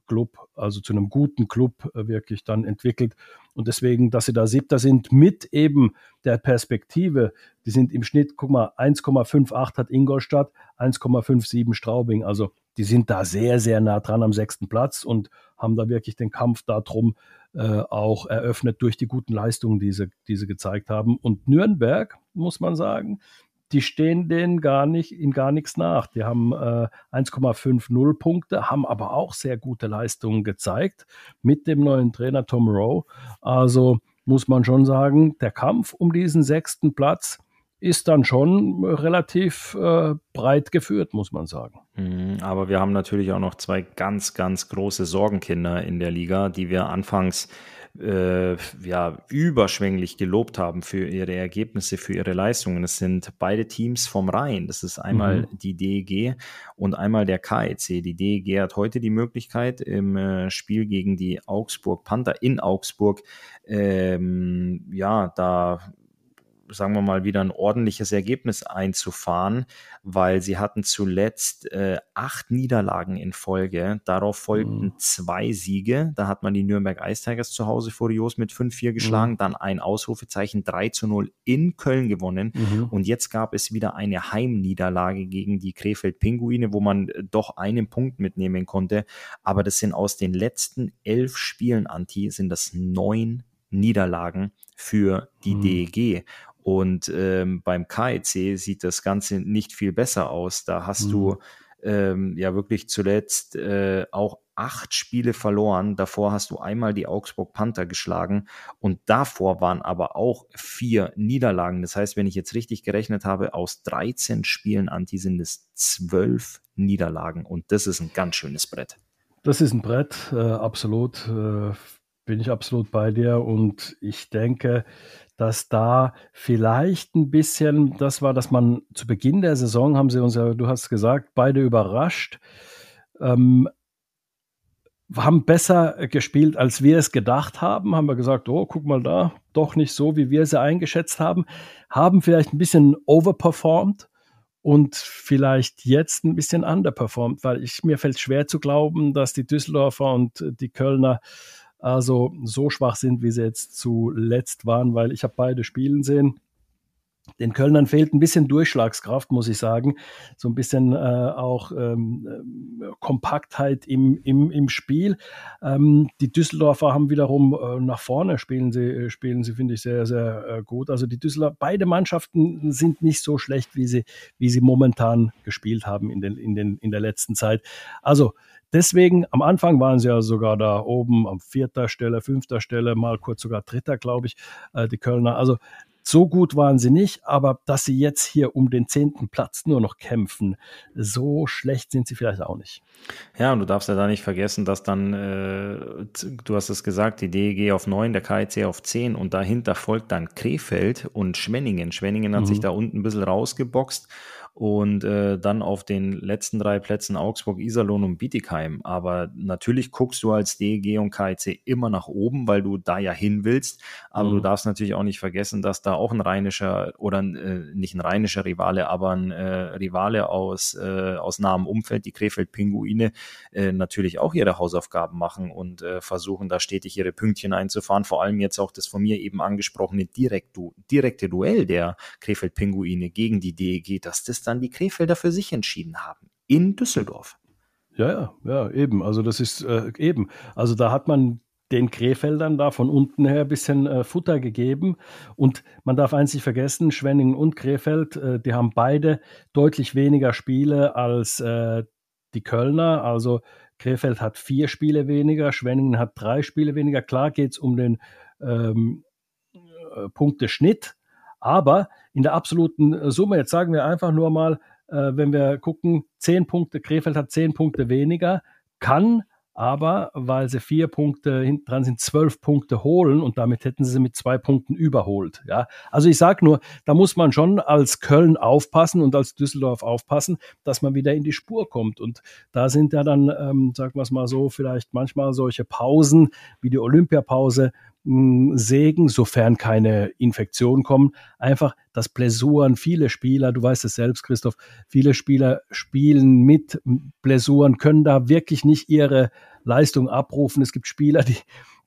Top-Club, also zu einem guten Club äh, wirklich dann entwickelt. Und deswegen, dass sie da Siebter sind, mit eben der Perspektive, die sind im Schnitt, guck mal, 1,58 hat Ingolstadt, 1,57 Straubing. Also die sind da sehr, sehr nah dran am sechsten Platz und haben da wirklich den Kampf darum äh, auch eröffnet durch die guten Leistungen, die sie, die sie gezeigt haben. Und Nürnberg, muss man sagen, die stehen denen gar nicht in gar nichts nach. Die haben äh, 1,50 Punkte, haben aber auch sehr gute Leistungen gezeigt mit dem neuen Trainer Tom Rowe. Also muss man schon sagen, der Kampf um diesen sechsten Platz ist dann schon relativ äh, breit geführt, muss man sagen. Mhm, aber wir haben natürlich auch noch zwei ganz, ganz große Sorgenkinder in der Liga, die wir anfangs äh, ja, überschwänglich gelobt haben für ihre Ergebnisse, für ihre Leistungen. Es sind beide Teams vom Rhein. Das ist einmal mhm. die DEG und einmal der KEC. Die DEG hat heute die Möglichkeit, im äh, Spiel gegen die Augsburg Panther in Augsburg, ähm, ja, da sagen wir mal, wieder ein ordentliches Ergebnis einzufahren, weil sie hatten zuletzt äh, acht Niederlagen in Folge. Darauf folgten mhm. zwei Siege. Da hat man die Nürnberg Ice Tigers zu Hause furios mit 5-4 geschlagen, mhm. dann ein Ausrufezeichen 3 zu 0 in Köln gewonnen. Mhm. Und jetzt gab es wieder eine Heimniederlage gegen die Krefeld Pinguine, wo man äh, doch einen Punkt mitnehmen konnte. Aber das sind aus den letzten elf Spielen, Anti, sind das neun Niederlagen für die mhm. DEG. Und ähm, beim KEC sieht das Ganze nicht viel besser aus. Da hast mhm. du ähm, ja wirklich zuletzt äh, auch acht Spiele verloren. Davor hast du einmal die Augsburg Panther geschlagen und davor waren aber auch vier Niederlagen. Das heißt, wenn ich jetzt richtig gerechnet habe, aus 13 Spielen Anti sind es zwölf Niederlagen und das ist ein ganz schönes Brett. Das ist ein Brett, äh, absolut. Äh, bin ich absolut bei dir und ich denke, dass da vielleicht ein bisschen das war, dass man zu Beginn der Saison, haben sie uns ja, du hast gesagt, beide überrascht, ähm, haben besser gespielt, als wir es gedacht haben, haben wir gesagt, oh, guck mal da, doch nicht so, wie wir sie eingeschätzt haben, haben vielleicht ein bisschen overperformed und vielleicht jetzt ein bisschen underperformed, weil ich, mir fällt schwer zu glauben, dass die Düsseldorfer und die Kölner also so schwach sind, wie sie jetzt zuletzt waren, weil ich habe beide spielen sehen. Den Kölnern fehlt ein bisschen Durchschlagskraft, muss ich sagen. So ein bisschen äh, auch ähm, äh, Kompaktheit im, im, im Spiel. Ähm, die Düsseldorfer haben wiederum äh, nach vorne spielen sie, äh, spielen sie, finde ich, sehr, sehr äh, gut. Also die Düsseldorfer, beide Mannschaften sind nicht so schlecht, wie sie, wie sie momentan gespielt haben in, den, in, den, in der letzten Zeit. Also Deswegen, am Anfang waren sie ja sogar da oben am vierter Stelle, fünfter Stelle, mal kurz sogar dritter, glaube ich, äh, die Kölner. Also so gut waren sie nicht, aber dass sie jetzt hier um den zehnten Platz nur noch kämpfen, so schlecht sind sie vielleicht auch nicht. Ja, und du darfst ja da nicht vergessen, dass dann, äh, du hast es gesagt, die DEG auf neun, der KIC auf zehn und dahinter folgt dann Krefeld und Schwenningen. Schwenningen hat mhm. sich da unten ein bisschen rausgeboxt und äh, dann auf den letzten drei Plätzen Augsburg, Iserlohn und Bietigheim. Aber natürlich guckst du als DEG und KIC immer nach oben, weil du da ja hin willst. Aber mhm. du darfst natürlich auch nicht vergessen, dass da auch ein rheinischer oder äh, nicht ein rheinischer Rivale, aber ein äh, Rivale aus, äh, aus nahem Umfeld, die Krefeld Pinguine, äh, natürlich auch ihre Hausaufgaben machen und äh, versuchen da stetig ihre Pünktchen einzufahren. Vor allem jetzt auch das von mir eben angesprochene direkt, direkte Duell der Krefeld Pinguine gegen die DEG, dass das dann die Krefelder für sich entschieden haben. In Düsseldorf. Ja, ja, ja, eben. Also das ist äh, eben. Also da hat man den Krefeldern da von unten her ein bisschen äh, Futter gegeben. Und man darf eins nicht vergessen, Schwenningen und Krefeld, äh, die haben beide deutlich weniger Spiele als äh, die Kölner. Also Krefeld hat vier Spiele weniger, Schwenningen hat drei Spiele weniger. Klar geht es um den ähm, äh, Punkteschnitt, aber in der absoluten äh, Summe, jetzt sagen wir einfach nur mal, äh, wenn wir gucken, zehn Punkte, Krefeld hat zehn Punkte weniger, kann aber, weil sie vier Punkte hinten dran sind, zwölf Punkte holen und damit hätten sie sie mit zwei Punkten überholt. Ja, also ich sage nur, da muss man schon als Köln aufpassen und als Düsseldorf aufpassen, dass man wieder in die Spur kommt. Und da sind ja dann, ähm, sagen wir es mal so, vielleicht manchmal solche Pausen wie die Olympiapause Segen, sofern keine Infektionen kommen. Einfach das Blessuren, viele Spieler, du weißt es selbst, Christoph, viele Spieler spielen mit Blessuren, können da wirklich nicht ihre Leistung abrufen. Es gibt Spieler, die,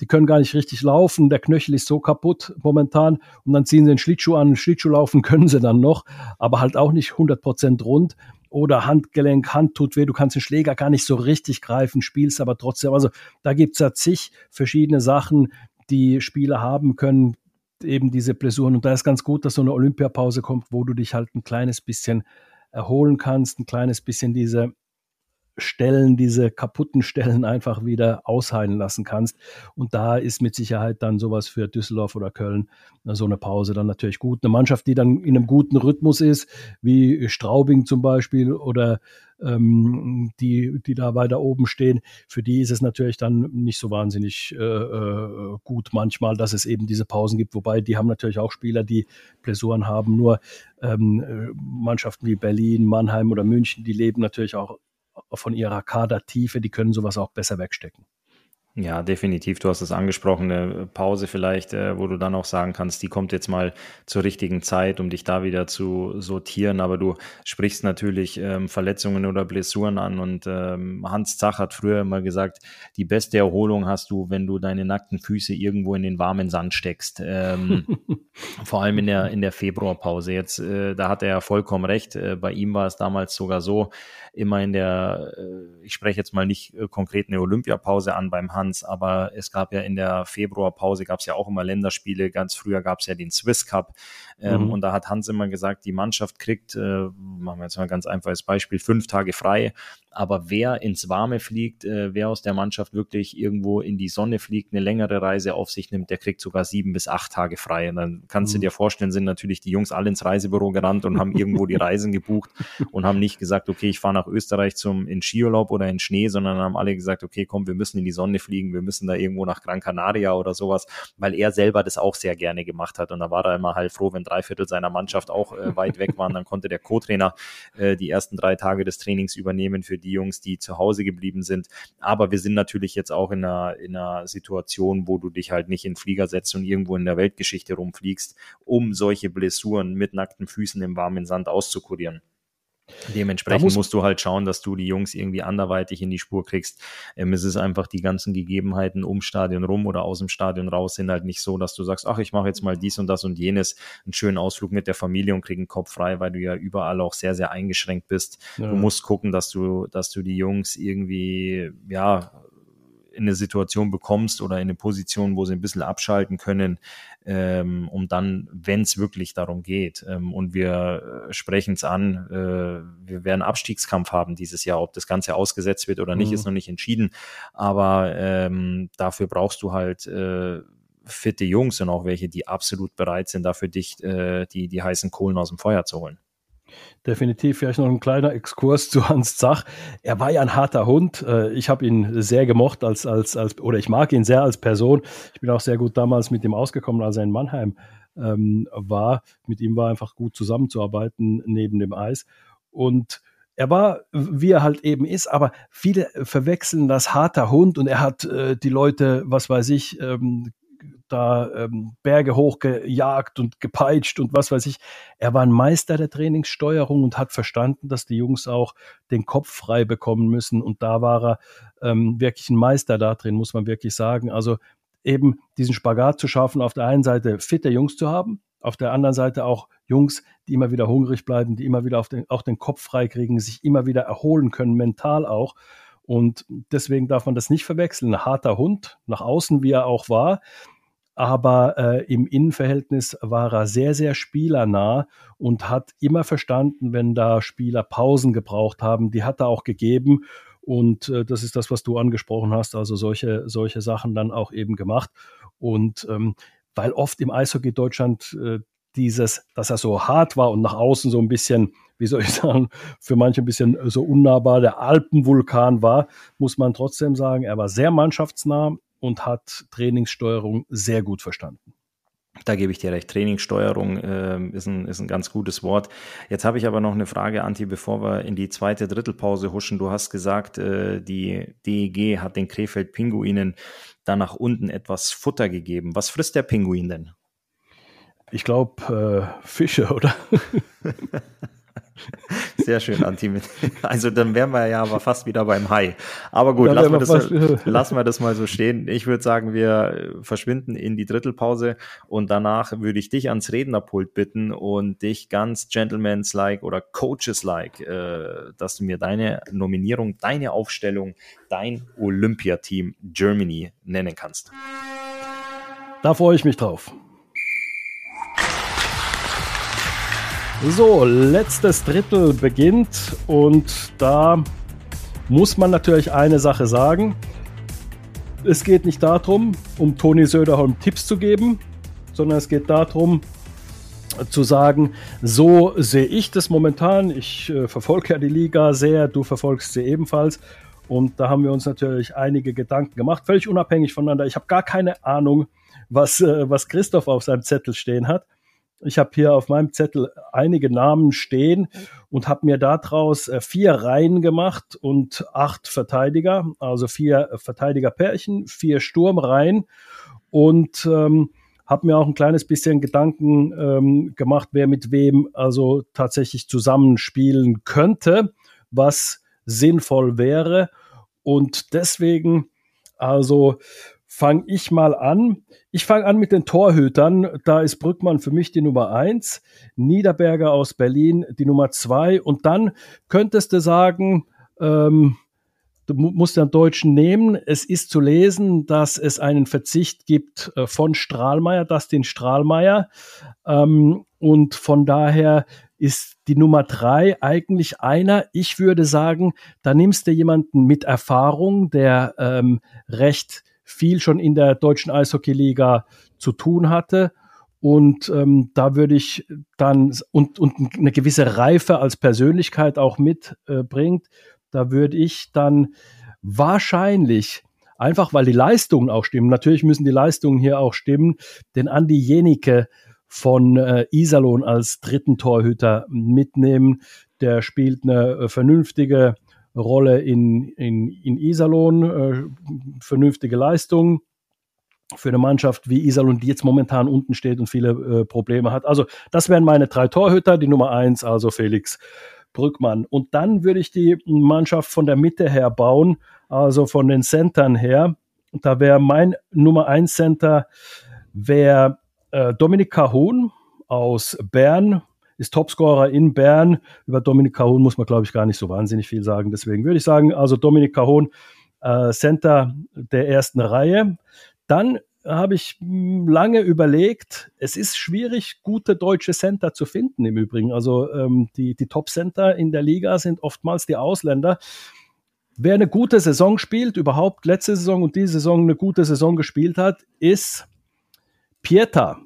die können gar nicht richtig laufen, der Knöchel ist so kaputt momentan und dann ziehen sie den Schlittschuh an, Schlittschuh laufen können sie dann noch, aber halt auch nicht 100% rund oder Handgelenk, Hand tut weh, du kannst den Schläger gar nicht so richtig greifen, spielst aber trotzdem. Also da gibt's ja zig verschiedene Sachen, die Spieler haben können, eben diese Blessuren. Und da ist ganz gut, dass so eine Olympiapause kommt, wo du dich halt ein kleines bisschen erholen kannst, ein kleines bisschen diese Stellen, diese kaputten Stellen einfach wieder ausheilen lassen kannst. Und da ist mit Sicherheit dann sowas für Düsseldorf oder Köln äh, so eine Pause dann natürlich gut. Eine Mannschaft, die dann in einem guten Rhythmus ist, wie Straubing zum Beispiel oder ähm, die, die da weiter oben stehen, für die ist es natürlich dann nicht so wahnsinnig äh, äh, gut manchmal, dass es eben diese Pausen gibt. Wobei die haben natürlich auch Spieler, die Blessuren haben. Nur ähm, äh, Mannschaften wie Berlin, Mannheim oder München, die leben natürlich auch von ihrer Kadertiefe, die können sowas auch besser wegstecken. Ja, definitiv. Du hast es angesprochen, eine Pause vielleicht, äh, wo du dann auch sagen kannst, die kommt jetzt mal zur richtigen Zeit, um dich da wieder zu sortieren. Aber du sprichst natürlich ähm, Verletzungen oder Blessuren an. Und ähm, Hans Zach hat früher immer gesagt, die beste Erholung hast du, wenn du deine nackten Füße irgendwo in den warmen Sand steckst. Ähm, vor allem in der, in der Februarpause. Jetzt, äh, da hat er ja vollkommen recht. Äh, bei ihm war es damals sogar so, immer in der, äh, ich spreche jetzt mal nicht äh, konkret eine Olympiapause an beim Hans, aber es gab ja in der Februarpause gab es ja auch immer Länderspiele. Ganz früher gab es ja den Swiss Cup. Ähm, mhm. Und da hat Hans immer gesagt, die Mannschaft kriegt, äh, machen wir jetzt mal ein ganz einfaches Beispiel, fünf Tage frei. Aber wer ins Warme fliegt, äh, wer aus der Mannschaft wirklich irgendwo in die Sonne fliegt, eine längere Reise auf sich nimmt, der kriegt sogar sieben bis acht Tage frei. Und dann kannst mhm. du dir vorstellen, sind natürlich die Jungs alle ins Reisebüro gerannt und haben irgendwo die Reisen gebucht und haben nicht gesagt, okay, ich fahre nach Österreich zum in Skiurlaub oder in Schnee, sondern haben alle gesagt, okay, komm, wir müssen in die Sonne fliegen, wir müssen da irgendwo nach Gran Canaria oder sowas, weil er selber das auch sehr gerne gemacht hat. Und da war er immer halt froh, wenn drei Viertel seiner Mannschaft auch äh, weit weg waren. Dann konnte der Co-Trainer äh, die ersten drei Tage des Trainings übernehmen für die Jungs, die zu Hause geblieben sind. Aber wir sind natürlich jetzt auch in einer, in einer Situation, wo du dich halt nicht in Flieger setzt und irgendwo in der Weltgeschichte rumfliegst, um solche Blessuren mit nackten Füßen im warmen Sand auszukurieren. Dementsprechend muss musst du halt schauen, dass du die Jungs irgendwie anderweitig in die Spur kriegst. Ähm, es ist einfach die ganzen Gegebenheiten um Stadion rum oder aus dem Stadion raus sind halt nicht so, dass du sagst, ach, ich mache jetzt mal dies und das und jenes, einen schönen Ausflug mit der Familie und krieg einen Kopf frei, weil du ja überall auch sehr, sehr eingeschränkt bist. Ja. Du musst gucken, dass du, dass du die Jungs irgendwie, ja, in eine Situation bekommst oder in eine Position, wo sie ein bisschen abschalten können, ähm, um dann, wenn es wirklich darum geht, ähm, und wir äh, sprechen es an, äh, wir werden Abstiegskampf haben dieses Jahr, ob das Ganze ausgesetzt wird oder nicht, mhm. ist noch nicht entschieden, aber ähm, dafür brauchst du halt äh, fitte Jungs und auch welche, die absolut bereit sind, dafür dich äh, die, die heißen Kohlen aus dem Feuer zu holen. Definitiv. Vielleicht noch ein kleiner Exkurs zu Hans Zach. Er war ja ein harter Hund. Äh, ich habe ihn sehr gemocht als, als, als, oder ich mag ihn sehr als Person. Ich bin auch sehr gut damals mit ihm ausgekommen, als er in Mannheim ähm, war. Mit ihm war einfach gut zusammenzuarbeiten neben dem Eis. Und er war, wie er halt eben ist, aber viele verwechseln das harter Hund und er hat äh, die Leute, was weiß ich, ähm, da ähm, Berge hochgejagt und gepeitscht und was weiß ich. Er war ein Meister der Trainingssteuerung und hat verstanden, dass die Jungs auch den Kopf frei bekommen müssen. Und da war er ähm, wirklich ein Meister da drin, muss man wirklich sagen. Also eben diesen Spagat zu schaffen, auf der einen Seite fitte Jungs zu haben, auf der anderen Seite auch Jungs, die immer wieder hungrig bleiben, die immer wieder den, auch den Kopf frei kriegen, sich immer wieder erholen können, mental auch. Und deswegen darf man das nicht verwechseln. Ein harter Hund, nach außen wie er auch war, aber äh, im Innenverhältnis war er sehr, sehr spielernah und hat immer verstanden, wenn da Spieler Pausen gebraucht haben. Die hat er auch gegeben. Und äh, das ist das, was du angesprochen hast, also solche, solche Sachen dann auch eben gemacht. Und ähm, weil oft im Eishockey Deutschland äh, dieses, dass er so hart war und nach außen so ein bisschen, wie soll ich sagen, für manche ein bisschen so unnahbar der Alpenvulkan war, muss man trotzdem sagen, er war sehr mannschaftsnah, und hat Trainingssteuerung sehr gut verstanden. Da gebe ich dir recht. Trainingssteuerung äh, ist, ein, ist ein ganz gutes Wort. Jetzt habe ich aber noch eine Frage, Anti, bevor wir in die zweite Drittelpause huschen. Du hast gesagt, äh, die DEG hat den Krefeld-Pinguinen da nach unten etwas Futter gegeben. Was frisst der Pinguin denn? Ich glaube, äh, Fische, oder? Sehr schön, Anti. Also dann wären wir ja aber fast wieder beim Hai. Aber gut, lassen wir, das, lassen wir das mal so stehen. Ich würde sagen, wir verschwinden in die Drittelpause und danach würde ich dich ans Rednerpult bitten und dich ganz Gentlemans-like oder Coaches-like, äh, dass du mir deine Nominierung, deine Aufstellung, dein Olympiateam Germany nennen kannst. Da freue ich mich drauf. So, letztes Drittel beginnt und da muss man natürlich eine Sache sagen. Es geht nicht darum, um Toni Söderholm Tipps zu geben, sondern es geht darum, zu sagen, so sehe ich das momentan. Ich äh, verfolge ja die Liga sehr, du verfolgst sie ebenfalls. Und da haben wir uns natürlich einige Gedanken gemacht, völlig unabhängig voneinander. Ich habe gar keine Ahnung, was, äh, was Christoph auf seinem Zettel stehen hat. Ich habe hier auf meinem Zettel einige Namen stehen und habe mir daraus äh, vier Reihen gemacht und acht Verteidiger, also vier Verteidigerpärchen, vier Sturmreihen und ähm, habe mir auch ein kleines bisschen Gedanken ähm, gemacht, wer mit wem also tatsächlich zusammenspielen könnte, was sinnvoll wäre. Und deswegen, also fange ich mal an. Ich fange an mit den Torhütern. Da ist Brückmann für mich die Nummer eins, Niederberger aus Berlin die Nummer zwei. Und dann könntest du sagen, ähm, du musst einen Deutschen nehmen. Es ist zu lesen, dass es einen Verzicht gibt äh, von Strahlmeier, Dustin Strahlmeier. Ähm, und von daher ist die Nummer drei eigentlich einer, ich würde sagen, da nimmst du jemanden mit Erfahrung, der ähm, recht viel schon in der deutschen Eishockeyliga zu tun hatte. Und ähm, da würde ich dann und, und eine gewisse Reife als Persönlichkeit auch mitbringt, äh, da würde ich dann wahrscheinlich einfach weil die Leistungen auch stimmen. Natürlich müssen die Leistungen hier auch stimmen. Den Andi Jenicke von äh, Iserlohn als dritten Torhüter mitnehmen. Der spielt eine äh, vernünftige Rolle in, in, in Iserlohn, äh, vernünftige Leistung für eine Mannschaft wie Iserlohn, die jetzt momentan unten steht und viele äh, Probleme hat. Also das wären meine drei Torhüter, die Nummer eins, also Felix Brückmann. Und dann würde ich die Mannschaft von der Mitte her bauen, also von den Centern her. Da wäre mein Nummer eins Center wäre äh, Dominik Cahun aus Bern, ist Topscorer in Bern. Über Dominik Cahun muss man, glaube ich, gar nicht so wahnsinnig viel sagen. Deswegen würde ich sagen, also Dominik Cahun, äh, Center der ersten Reihe. Dann habe ich hm, lange überlegt. Es ist schwierig, gute deutsche Center zu finden im Übrigen. Also ähm, die, die Top-Center in der Liga sind oftmals die Ausländer. Wer eine gute Saison spielt, überhaupt letzte Saison und diese Saison eine gute Saison gespielt hat, ist Pieta.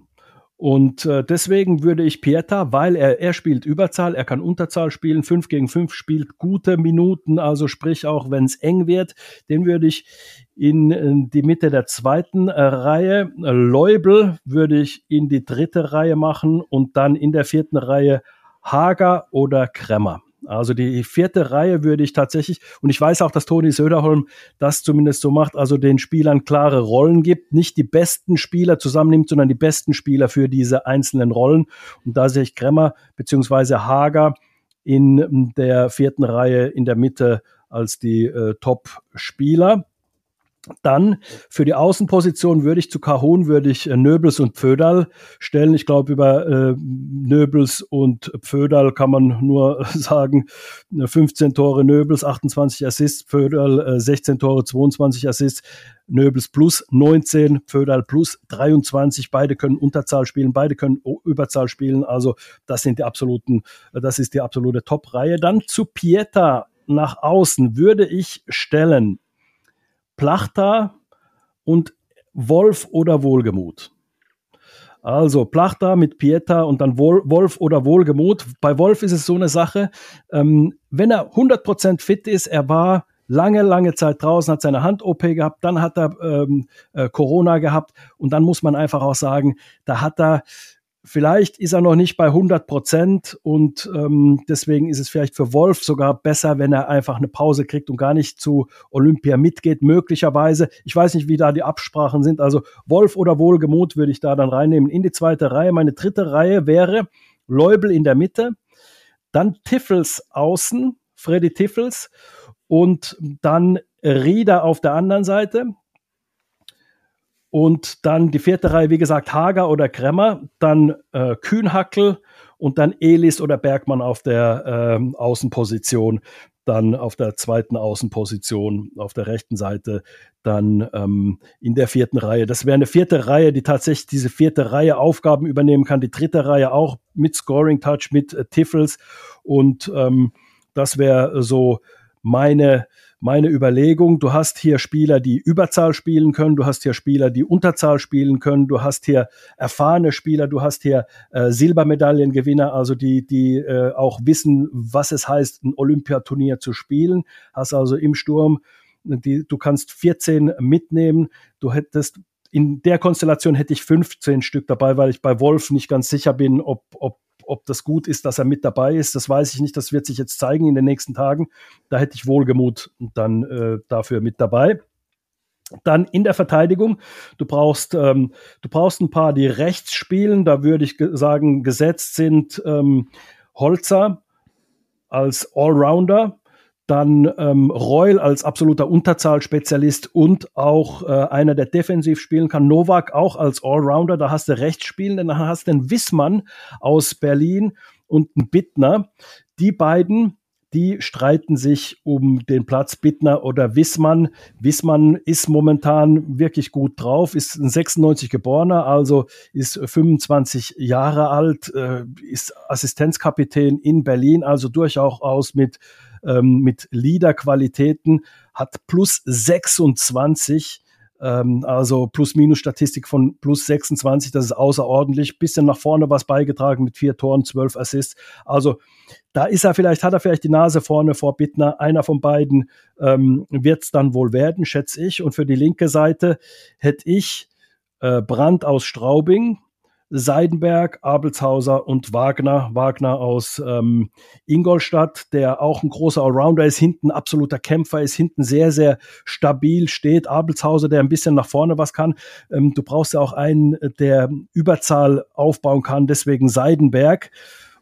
Und äh, deswegen würde ich Pieta, weil er, er spielt Überzahl, er kann Unterzahl spielen, 5 gegen 5 spielt gute Minuten, also sprich auch wenn es eng wird, den würde ich in, in die Mitte der zweiten äh, Reihe, Leubel würde ich in die dritte Reihe machen und dann in der vierten Reihe Hager oder Kremmer. Also die vierte Reihe würde ich tatsächlich, und ich weiß auch, dass Toni Söderholm das zumindest so macht, also den Spielern klare Rollen gibt, nicht die besten Spieler zusammennimmt, sondern die besten Spieler für diese einzelnen Rollen. Und da sehe ich Kremmer beziehungsweise Hager in der vierten Reihe in der Mitte als die äh, Top-Spieler. Dann für die Außenposition würde ich zu Kahun würde ich äh, Nöbels und Pföderl stellen. Ich glaube, über äh, Nöbels und Pföderl kann man nur sagen, 15 äh, Tore Nöbels, 28 Assists, Pföderl äh, 16 Tore, 22 Assists, Nöbels plus 19, Pföderl plus 23. Beide können Unterzahl spielen, beide können Überzahl spielen. Also das sind die absoluten, das ist die absolute Top-Reihe. Dann zu Pieta nach außen würde ich stellen Plachta und Wolf oder Wohlgemut. Also Plachta mit Pieta und dann Wolf oder Wohlgemut. Bei Wolf ist es so eine Sache, ähm, wenn er 100% fit ist, er war lange, lange Zeit draußen, hat seine Hand-OP gehabt, dann hat er ähm, äh, Corona gehabt und dann muss man einfach auch sagen, da hat er Vielleicht ist er noch nicht bei 100 Prozent und ähm, deswegen ist es vielleicht für Wolf sogar besser, wenn er einfach eine Pause kriegt und gar nicht zu Olympia mitgeht, möglicherweise. Ich weiß nicht, wie da die Absprachen sind. Also Wolf oder Wohlgemut würde ich da dann reinnehmen in die zweite Reihe. Meine dritte Reihe wäre Leubel in der Mitte, dann Tiffels außen, Freddy Tiffels und dann Rieder auf der anderen Seite. Und dann die vierte Reihe, wie gesagt, Hager oder Kremmer, dann äh, Kühnhackel und dann Elis oder Bergmann auf der ähm, Außenposition, dann auf der zweiten Außenposition, auf der rechten Seite, dann ähm, in der vierten Reihe. Das wäre eine vierte Reihe, die tatsächlich diese vierte Reihe Aufgaben übernehmen kann. Die dritte Reihe auch mit Scoring Touch, mit äh, Tiffels und ähm, das wäre so meine meine Überlegung, du hast hier Spieler, die Überzahl spielen können, du hast hier Spieler, die Unterzahl spielen können, du hast hier erfahrene Spieler, du hast hier äh, Silbermedaillengewinner, also die, die äh, auch wissen, was es heißt, ein Olympiaturnier zu spielen. Hast also im Sturm, die, du kannst 14 mitnehmen, du hättest in der Konstellation hätte ich 15 Stück dabei, weil ich bei Wolf nicht ganz sicher bin, ob, ob ob das gut ist, dass er mit dabei ist, das weiß ich nicht. Das wird sich jetzt zeigen in den nächsten Tagen. Da hätte ich Wohlgemut dann äh, dafür mit dabei. Dann in der Verteidigung, du brauchst, ähm, du brauchst ein paar, die rechts spielen. Da würde ich sagen, gesetzt sind ähm, Holzer als Allrounder, dann ähm, Reul als absoluter Unterzahlspezialist und auch äh, einer, der defensiv spielen kann. Novak auch als Allrounder. Da hast du rechts spielen, dann hast du einen Wissmann aus Berlin und einen Bittner. Die beiden, die streiten sich um den Platz Bittner oder Wissmann. Wissmann ist momentan wirklich gut drauf, ist ein 96 geborener, also ist 25 Jahre alt, äh, ist Assistenzkapitän in Berlin, also durchaus mit ähm, mit Leader-Qualitäten, hat plus 26 ähm, also Plus-Minus-Statistik von plus 26, das ist außerordentlich. Bisschen nach vorne was beigetragen mit vier Toren, zwölf Assists. Also da ist er vielleicht, hat er vielleicht die Nase vorne vor Bittner. Einer von beiden ähm, wird es dann wohl werden, schätze ich. Und für die linke Seite hätte ich äh, Brand aus Straubing, Seidenberg, Abelshauser und Wagner. Wagner aus ähm, Ingolstadt, der auch ein großer Allrounder ist, hinten absoluter Kämpfer ist, hinten sehr, sehr stabil steht. Abelshauser, der ein bisschen nach vorne was kann. Ähm, du brauchst ja auch einen, der Überzahl aufbauen kann, deswegen Seidenberg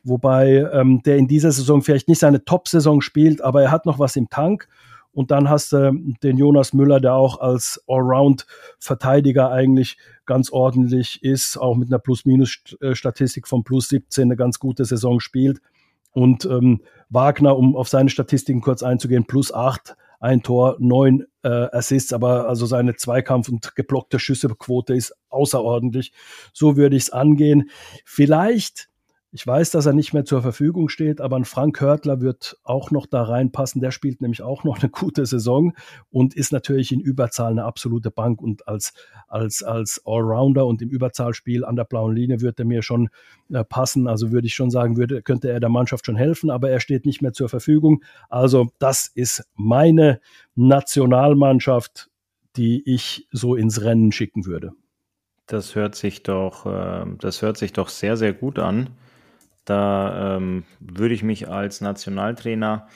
wobei ähm, der in dieser Saison vielleicht nicht seine Top-Saison spielt, aber er hat noch was im Tank. Und dann hast du den Jonas Müller, der auch als Allround-Verteidiger eigentlich ganz ordentlich ist, auch mit einer Plus-Minus-Statistik von plus 17 eine ganz gute Saison spielt. Und ähm, Wagner, um auf seine Statistiken kurz einzugehen, plus 8, ein Tor, neun äh, Assists, aber also seine Zweikampf- und geblockte Schüssequote ist außerordentlich. So würde ich es angehen. Vielleicht ich weiß, dass er nicht mehr zur Verfügung steht, aber ein Frank Hörtler wird auch noch da reinpassen. Der spielt nämlich auch noch eine gute Saison und ist natürlich in Überzahl eine absolute Bank und als, als, als Allrounder und im Überzahlspiel an der blauen Linie wird er mir schon äh, passen. Also würde ich schon sagen, würde, könnte er der Mannschaft schon helfen, aber er steht nicht mehr zur Verfügung. Also das ist meine Nationalmannschaft, die ich so ins Rennen schicken würde. Das hört sich doch, äh, das hört sich doch sehr, sehr gut an. Da ähm, würde ich mich als Nationaltrainer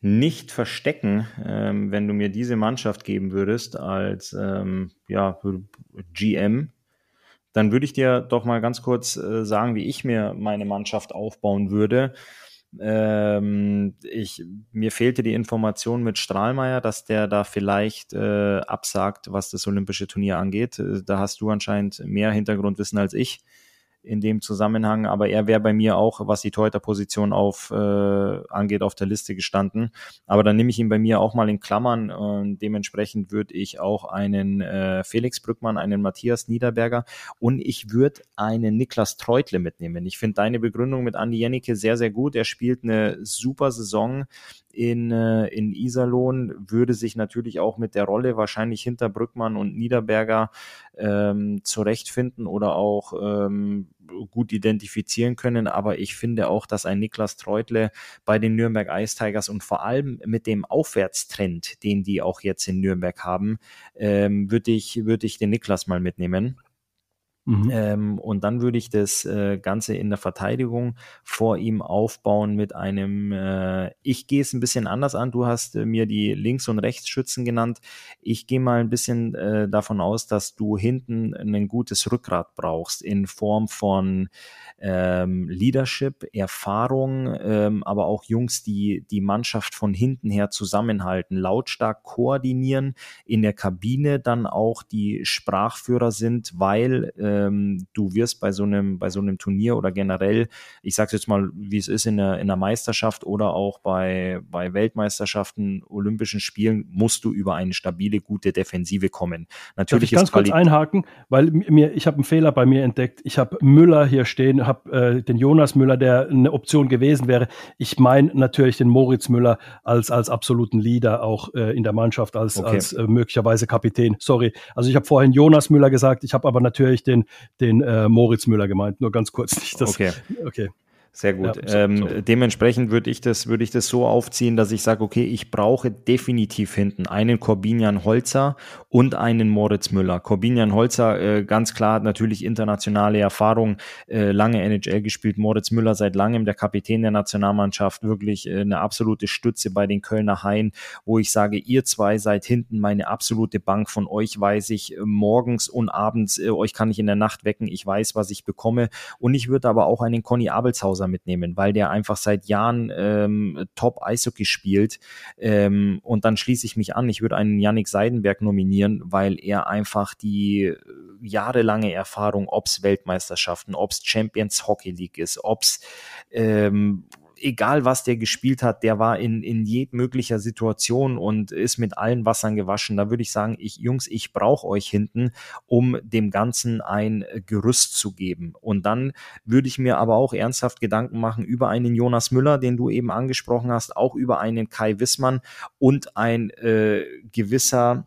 nicht verstecken, ähm, wenn du mir diese Mannschaft geben würdest als ähm, ja, GM. Dann würde ich dir doch mal ganz kurz äh, sagen, wie ich mir meine Mannschaft aufbauen würde. Ähm, ich, mir fehlte die Information mit Strahlmeier, dass der da vielleicht äh, absagt, was das Olympische Turnier angeht. Äh, da hast du anscheinend mehr Hintergrundwissen als ich in dem Zusammenhang, aber er wäre bei mir auch, was die Torhüterposition auf äh, angeht, auf der Liste gestanden. Aber dann nehme ich ihn bei mir auch mal in Klammern und dementsprechend würde ich auch einen äh, Felix Brückmann, einen Matthias Niederberger und ich würde einen Niklas Treutle mitnehmen. Ich finde deine Begründung mit Andi Jennecke sehr, sehr gut. Er spielt eine super Saison in, äh, in Iserlohn, würde sich natürlich auch mit der Rolle wahrscheinlich hinter Brückmann und Niederberger ähm, zurechtfinden oder auch ähm, gut identifizieren können. Aber ich finde auch, dass ein Niklas Treutle bei den Nürnberg Ice Tigers und vor allem mit dem Aufwärtstrend, den die auch jetzt in Nürnberg haben, ähm, würde ich, würde ich den Niklas mal mitnehmen. Mhm. Ähm, und dann würde ich das äh, Ganze in der Verteidigung vor ihm aufbauen mit einem, äh, ich gehe es ein bisschen anders an. Du hast äh, mir die Links- und Rechtsschützen genannt. Ich gehe mal ein bisschen äh, davon aus, dass du hinten ein gutes Rückgrat brauchst in Form von ähm, Leadership, Erfahrung, ähm, aber auch Jungs, die die Mannschaft von hinten her zusammenhalten, lautstark koordinieren, in der Kabine dann auch die Sprachführer sind, weil äh, ähm, du wirst bei so einem, bei so einem Turnier oder generell, ich sage jetzt mal, wie es ist in der, in der Meisterschaft oder auch bei, bei Weltmeisterschaften, Olympischen Spielen, musst du über eine stabile, gute Defensive kommen. Natürlich Darf ich ganz kurz einhaken, weil mir, ich habe einen Fehler bei mir entdeckt. Ich habe Müller hier stehen, habe äh, den Jonas Müller, der eine Option gewesen wäre. Ich meine natürlich den Moritz Müller als, als absoluten Leader auch äh, in der Mannschaft, als, okay. als äh, möglicherweise Kapitän. Sorry. Also ich habe vorhin Jonas Müller gesagt, ich habe aber natürlich den, den äh, Moritz Müller gemeint. Nur ganz kurz nicht das. Okay. okay. Sehr gut. Ja, ähm, so. Dementsprechend würde ich das, würde ich das so aufziehen, dass ich sage, okay, ich brauche definitiv hinten einen Corbinian Holzer und einen Moritz Müller. Corbinian Holzer, äh, ganz klar, natürlich internationale Erfahrung, äh, lange NHL gespielt. Moritz Müller seit langem der Kapitän der Nationalmannschaft, wirklich äh, eine absolute Stütze bei den Kölner Haien, wo ich sage, ihr zwei seid hinten meine absolute Bank. Von euch weiß ich äh, morgens und abends, äh, euch kann ich in der Nacht wecken. Ich weiß, was ich bekomme. Und ich würde aber auch einen Conny Abelshauser Rosa mitnehmen, weil der einfach seit Jahren ähm, top Eishockey spielt. Ähm, und dann schließe ich mich an, ich würde einen Yannick Seidenberg nominieren, weil er einfach die äh, jahrelange Erfahrung, ob es Weltmeisterschaften, ob es Champions Hockey League ist, ob es ähm, egal was der gespielt hat, der war in, in jedmöglicher Situation und ist mit allen Wassern gewaschen. Da würde ich sagen, ich, Jungs, ich brauche euch hinten, um dem Ganzen ein Gerüst zu geben. Und dann würde ich mir aber auch ernsthaft Gedanken machen über einen Jonas Müller, den du eben angesprochen hast, auch über einen Kai Wissmann und ein äh, gewisser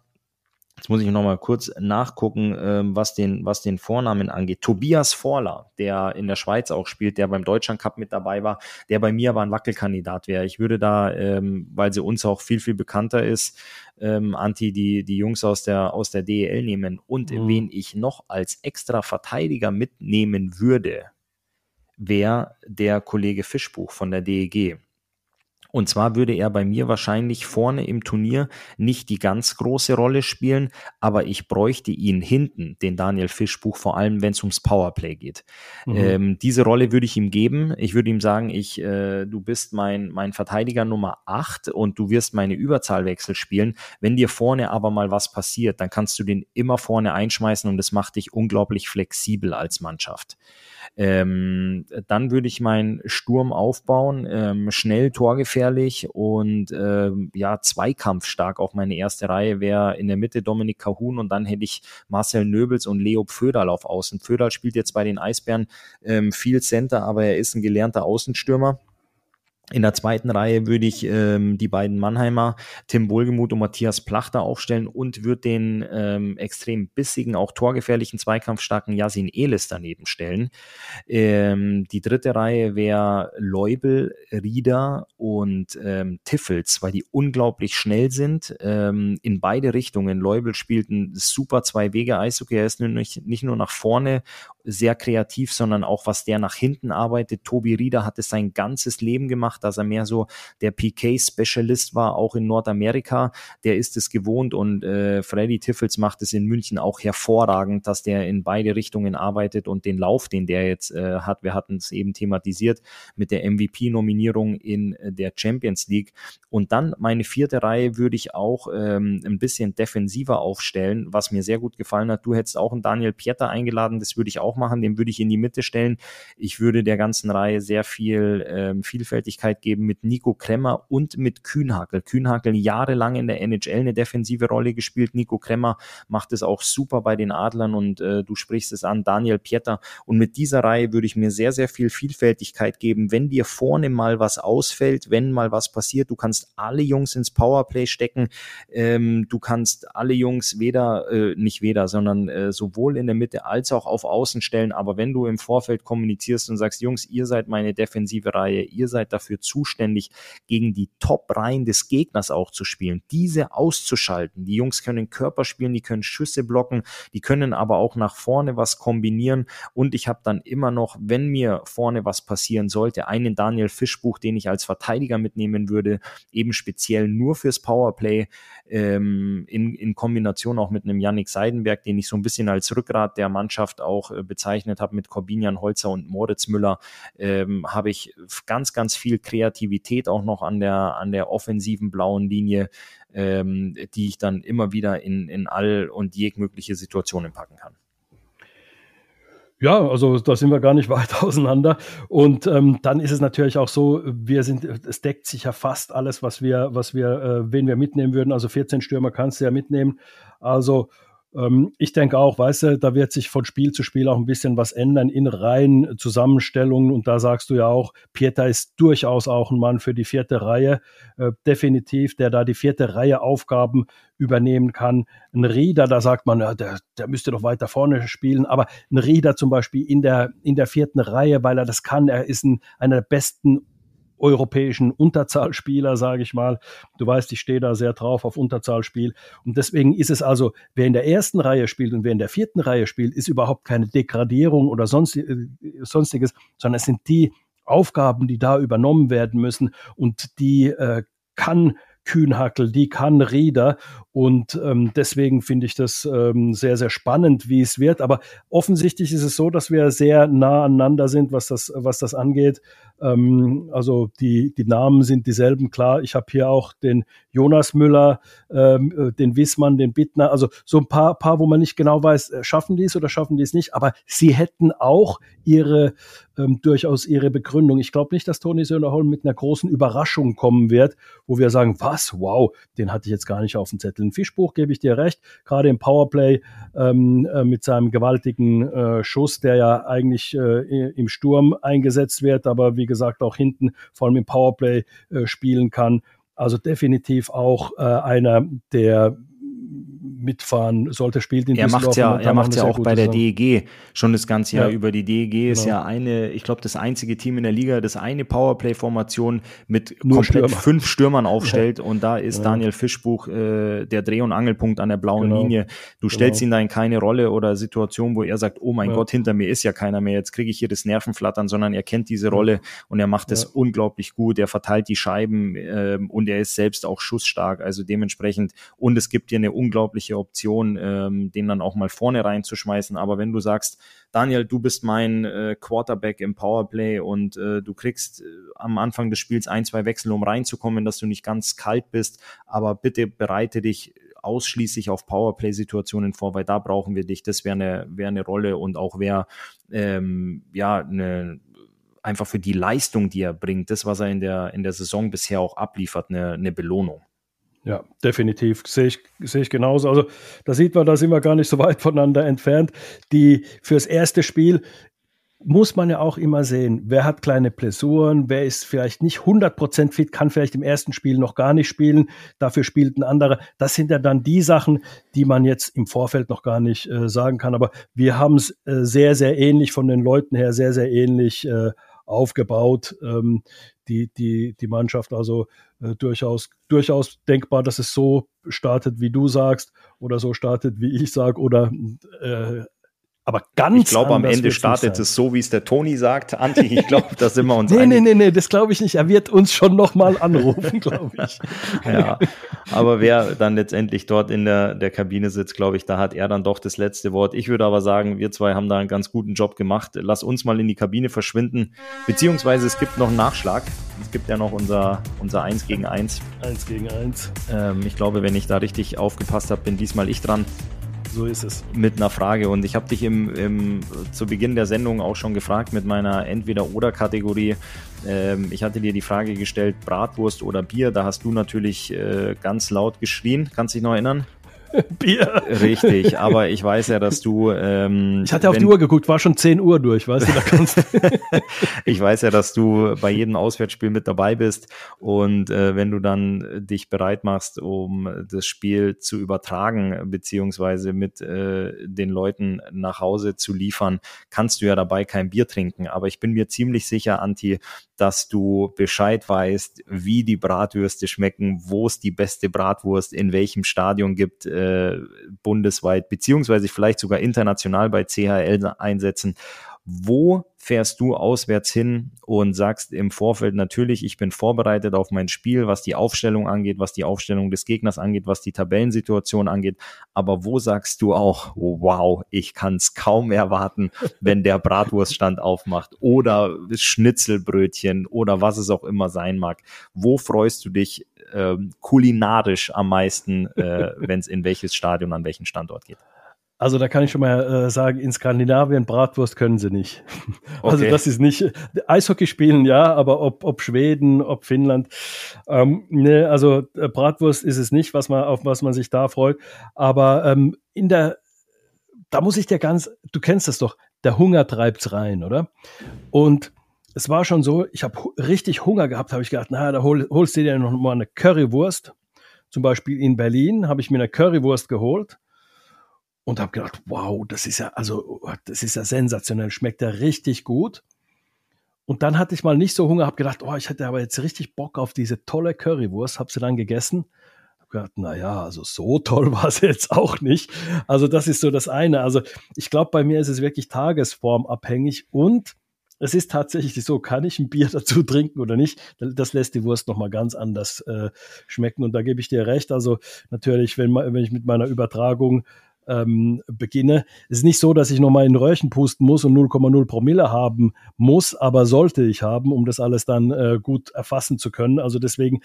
Jetzt muss ich nochmal kurz nachgucken, ähm, was, den, was den Vornamen angeht. Tobias Vorler, der in der Schweiz auch spielt, der beim Deutschland Cup mit dabei war, der bei mir aber ein Wackelkandidat wäre. Ich würde da, ähm, weil sie uns auch viel, viel bekannter ist, ähm, Anti die, die Jungs aus der, aus der DEL nehmen. Und mhm. wen ich noch als extra Verteidiger mitnehmen würde, wäre der Kollege Fischbuch von der DEG. Und zwar würde er bei mir wahrscheinlich vorne im Turnier nicht die ganz große Rolle spielen, aber ich bräuchte ihn hinten, den Daniel Fischbuch, vor allem wenn es ums Powerplay geht. Mhm. Ähm, diese Rolle würde ich ihm geben. Ich würde ihm sagen, ich, äh, du bist mein, mein Verteidiger Nummer 8 und du wirst meine Überzahlwechsel spielen. Wenn dir vorne aber mal was passiert, dann kannst du den immer vorne einschmeißen und das macht dich unglaublich flexibel als Mannschaft. Ähm, dann würde ich meinen Sturm aufbauen, ähm, schnell torgefährlich und ähm, ja, zweikampfstark. Auch meine erste Reihe wäre in der Mitte Dominik Kahun und dann hätte ich Marcel Nöbels und Leo Pföderl auf Außen. Pföderl spielt jetzt bei den Eisbären ähm, viel Center, aber er ist ein gelernter Außenstürmer. In der zweiten Reihe würde ich ähm, die beiden Mannheimer, Tim Wohlgemuth und Matthias Plachter aufstellen und würde den ähm, extrem bissigen, auch torgefährlichen, zweikampfstarken Yasin Elis daneben stellen. Ähm, die dritte Reihe wäre Leubel, Rieder und ähm, Tiffels, weil die unglaublich schnell sind ähm, in beide Richtungen. Leubel spielt ein super Zwei-Wege-Eishockey. Er ist nicht, nicht nur nach vorne sehr kreativ, sondern auch was der nach hinten arbeitet. Tobi Rieder hat es sein ganzes Leben gemacht, dass er mehr so der PK-Specialist war, auch in Nordamerika. Der ist es gewohnt und äh, Freddy Tiffels macht es in München auch hervorragend, dass der in beide Richtungen arbeitet und den Lauf, den der jetzt äh, hat, wir hatten es eben thematisiert mit der MVP-Nominierung in äh, der Champions League. Und dann meine vierte Reihe würde ich auch ähm, ein bisschen defensiver aufstellen, was mir sehr gut gefallen hat. Du hättest auch einen Daniel Pieter eingeladen, das würde ich auch auch machen, den würde ich in die Mitte stellen. Ich würde der ganzen Reihe sehr viel ähm, Vielfältigkeit geben mit Nico Kremmer und mit Kühnhakel. Kühnhakel jahrelang in der NHL eine defensive Rolle gespielt. Nico Kremmer macht es auch super bei den Adlern und äh, du sprichst es an, Daniel Pieter. Und mit dieser Reihe würde ich mir sehr, sehr viel Vielfältigkeit geben. Wenn dir vorne mal was ausfällt, wenn mal was passiert, du kannst alle Jungs ins Powerplay stecken. Ähm, du kannst alle Jungs weder, äh, nicht weder, sondern äh, sowohl in der Mitte als auch auf Außen stellen. Aber wenn du im Vorfeld kommunizierst und sagst, Jungs, ihr seid meine defensive Reihe, ihr seid dafür zuständig, gegen die Top-Reihen des Gegners auch zu spielen, diese auszuschalten. Die Jungs können Körper spielen, die können Schüsse blocken, die können aber auch nach vorne was kombinieren. Und ich habe dann immer noch, wenn mir vorne was passieren sollte, einen Daniel Fischbuch, den ich als Verteidiger mitnehmen würde, eben speziell nur fürs Powerplay, ähm, in, in Kombination auch mit einem Yannick Seidenberg, den ich so ein bisschen als Rückgrat der Mannschaft auch äh, bezeichnet habe mit Corbinian Holzer und Moritz Müller, ähm, habe ich ganz, ganz viel Kreativität auch noch an der, an der offensiven blauen Linie, ähm, die ich dann immer wieder in, in all und jegliche Situationen packen kann. Ja, also da sind wir gar nicht weit auseinander. Und ähm, dann ist es natürlich auch so, wir sind, es deckt sich ja fast alles, was wir, was wir, äh, wen wir mitnehmen würden. Also 14 Stürmer kannst du ja mitnehmen. Also ich denke auch, weißt du, da wird sich von Spiel zu Spiel auch ein bisschen was ändern in Reihen, Zusammenstellungen. Und da sagst du ja auch, Pieter ist durchaus auch ein Mann für die vierte Reihe, äh, definitiv, der da die vierte Reihe Aufgaben übernehmen kann. Ein Rieder, da sagt man, ja, der, der müsste doch weiter vorne spielen, aber ein Rieder zum Beispiel in der, in der vierten Reihe, weil er das kann, er ist ein, einer der besten europäischen Unterzahlspieler, sage ich mal. Du weißt, ich stehe da sehr drauf auf Unterzahlspiel. Und deswegen ist es also, wer in der ersten Reihe spielt und wer in der vierten Reihe spielt, ist überhaupt keine Degradierung oder sonst, äh, sonstiges, sondern es sind die Aufgaben, die da übernommen werden müssen und die äh, kann Kühnhackel, die kann Rieder und ähm, deswegen finde ich das ähm, sehr, sehr spannend, wie es wird. Aber offensichtlich ist es so, dass wir sehr nah aneinander sind, was das, was das angeht. Ähm, also die, die Namen sind dieselben, klar. Ich habe hier auch den Jonas Müller, ähm, äh, den Wissmann, den Bittner, also so ein paar, paar, wo man nicht genau weiß, äh, schaffen die es oder schaffen die es nicht, aber sie hätten auch ihre ähm, durchaus ihre Begründung. Ich glaube nicht, dass Toni Söderholm mit einer großen Überraschung kommen wird, wo wir sagen, was, wow, den hatte ich jetzt gar nicht auf dem Zettel. Ein Fischbuch gebe ich dir recht, gerade im Powerplay ähm, äh, mit seinem gewaltigen äh, Schuss, der ja eigentlich äh, im Sturm eingesetzt wird, aber wie gesagt auch hinten vor allem im Powerplay äh, spielen kann. Also definitiv auch äh, einer, der mitfahren sollte, spielt in er macht ja, Er macht ja auch bei der Saison. DEG schon das ganze Jahr ja. über. Die DEG genau. ist ja eine, ich glaube, das einzige Team in der Liga, das eine Powerplay-Formation mit Nur komplett Stürmer. fünf Stürmern aufstellt ja. und da ist. Daniel Fischbuch äh, der Dreh- und Angelpunkt an der blauen genau. Linie. Du stellst genau. ihn da in keine Rolle oder Situation, wo er sagt, oh mein Gott, hinter mir ist ja keiner mehr, jetzt kriege ich hier das Nervenflattern, sondern er kennt diese Rolle und er macht das unglaublich gut. Er verteilt die Scheiben äh, und er ist selbst auch schussstark, also dementsprechend und es gibt dir eine unglaubliche mögliche Option, ähm, den dann auch mal vorne reinzuschmeißen. Aber wenn du sagst, Daniel, du bist mein äh, Quarterback im Powerplay und äh, du kriegst äh, am Anfang des Spiels ein, zwei Wechsel, um reinzukommen, dass du nicht ganz kalt bist, aber bitte bereite dich ausschließlich auf Powerplay-Situationen vor, weil da brauchen wir dich. Das wäre eine, wäre eine Rolle und auch wäre ähm, ja eine einfach für die Leistung, die er bringt, das, was er in der, in der Saison bisher auch abliefert, eine, eine Belohnung. Ja, definitiv. Sehe ich, sehe ich genauso. Also da sieht man, da sind wir gar nicht so weit voneinander entfernt. Die fürs erste Spiel muss man ja auch immer sehen, wer hat kleine Blessuren, wer ist vielleicht nicht 100% fit, kann vielleicht im ersten Spiel noch gar nicht spielen, dafür spielt ein anderer. Das sind ja dann die Sachen, die man jetzt im Vorfeld noch gar nicht äh, sagen kann. Aber wir haben es äh, sehr, sehr ähnlich von den Leuten her, sehr, sehr ähnlich äh, aufgebaut, ähm, die, die, die Mannschaft. Also äh, durchaus, durchaus denkbar, dass es so startet, wie du sagst, oder so startet, wie ich sage, oder äh, aber ganz. Ich glaube, am Ende startet es so, wie es der Toni sagt. Anti, ich glaube, da sind wir uns nee, einig. Nee, nee, nee, das glaube ich nicht. Er wird uns schon nochmal anrufen, glaube ich. ja, aber wer dann letztendlich dort in der, der Kabine sitzt, glaube ich, da hat er dann doch das letzte Wort. Ich würde aber sagen, wir zwei haben da einen ganz guten Job gemacht. Lass uns mal in die Kabine verschwinden. Beziehungsweise es gibt noch einen Nachschlag. Es gibt ja noch unser, unser 1 gegen 1. 1 gegen 1. Ähm, ich glaube, wenn ich da richtig aufgepasst habe, bin diesmal ich dran. So ist es. Mit einer Frage. Und ich habe dich im, im, zu Beginn der Sendung auch schon gefragt mit meiner Entweder-Oder-Kategorie. Ähm, ich hatte dir die Frage gestellt, Bratwurst oder Bier. Da hast du natürlich äh, ganz laut geschrien. Kannst dich noch erinnern? Bier. Richtig, aber ich weiß ja, dass du. Ähm, ich hatte auf wenn, die Uhr geguckt, war schon 10 Uhr durch, weißt du, da kannst Ich weiß ja, dass du bei jedem Auswärtsspiel mit dabei bist und äh, wenn du dann dich bereit machst, um das Spiel zu übertragen, beziehungsweise mit äh, den Leuten nach Hause zu liefern, kannst du ja dabei kein Bier trinken. Aber ich bin mir ziemlich sicher, Anti, dass du Bescheid weißt, wie die Bratwürste schmecken, wo es die beste Bratwurst in welchem Stadion gibt, äh, bundesweit, beziehungsweise vielleicht sogar international bei CHL einsetzen. Wo fährst du auswärts hin und sagst im Vorfeld natürlich, ich bin vorbereitet auf mein Spiel, was die Aufstellung angeht, was die Aufstellung des Gegners angeht, was die Tabellensituation angeht. Aber wo sagst du auch, wow, ich kann es kaum erwarten, wenn der Bratwurststand aufmacht oder Schnitzelbrötchen oder was es auch immer sein mag. Wo freust du dich äh, kulinarisch am meisten, äh, wenn es in welches Stadion, an welchen Standort geht? Also da kann ich schon mal äh, sagen, in Skandinavien Bratwurst können sie nicht. Also okay. das ist nicht Eishockey spielen ja, aber ob, ob Schweden, ob Finnland, ähm, ne, also äh, Bratwurst ist es nicht, was man auf was man sich da freut. Aber ähm, in der, da muss ich dir ganz, du kennst das doch, der Hunger treibt's rein, oder? Und es war schon so, ich habe richtig Hunger gehabt, habe ich gedacht, na, da hol, holst du dir noch mal eine Currywurst. Zum Beispiel in Berlin habe ich mir eine Currywurst geholt und habe gedacht, wow, das ist ja, also, das ist ja sensationell, schmeckt ja richtig gut. Und dann hatte ich mal nicht so Hunger, habe gedacht, oh, ich hätte aber jetzt richtig Bock auf diese tolle Currywurst, habe sie dann gegessen. Habe gedacht, na ja, also so toll war es jetzt auch nicht. Also das ist so das eine. Also ich glaube, bei mir ist es wirklich tagesformabhängig und es ist tatsächlich so, kann ich ein Bier dazu trinken oder nicht? Das lässt die Wurst nochmal ganz anders äh, schmecken. Und da gebe ich dir recht. Also natürlich, wenn, wenn ich mit meiner Übertragung ähm, beginne. Es ist nicht so, dass ich nochmal in Röhrchen pusten muss und 0,0 Promille haben muss, aber sollte ich haben, um das alles dann äh, gut erfassen zu können. Also deswegen,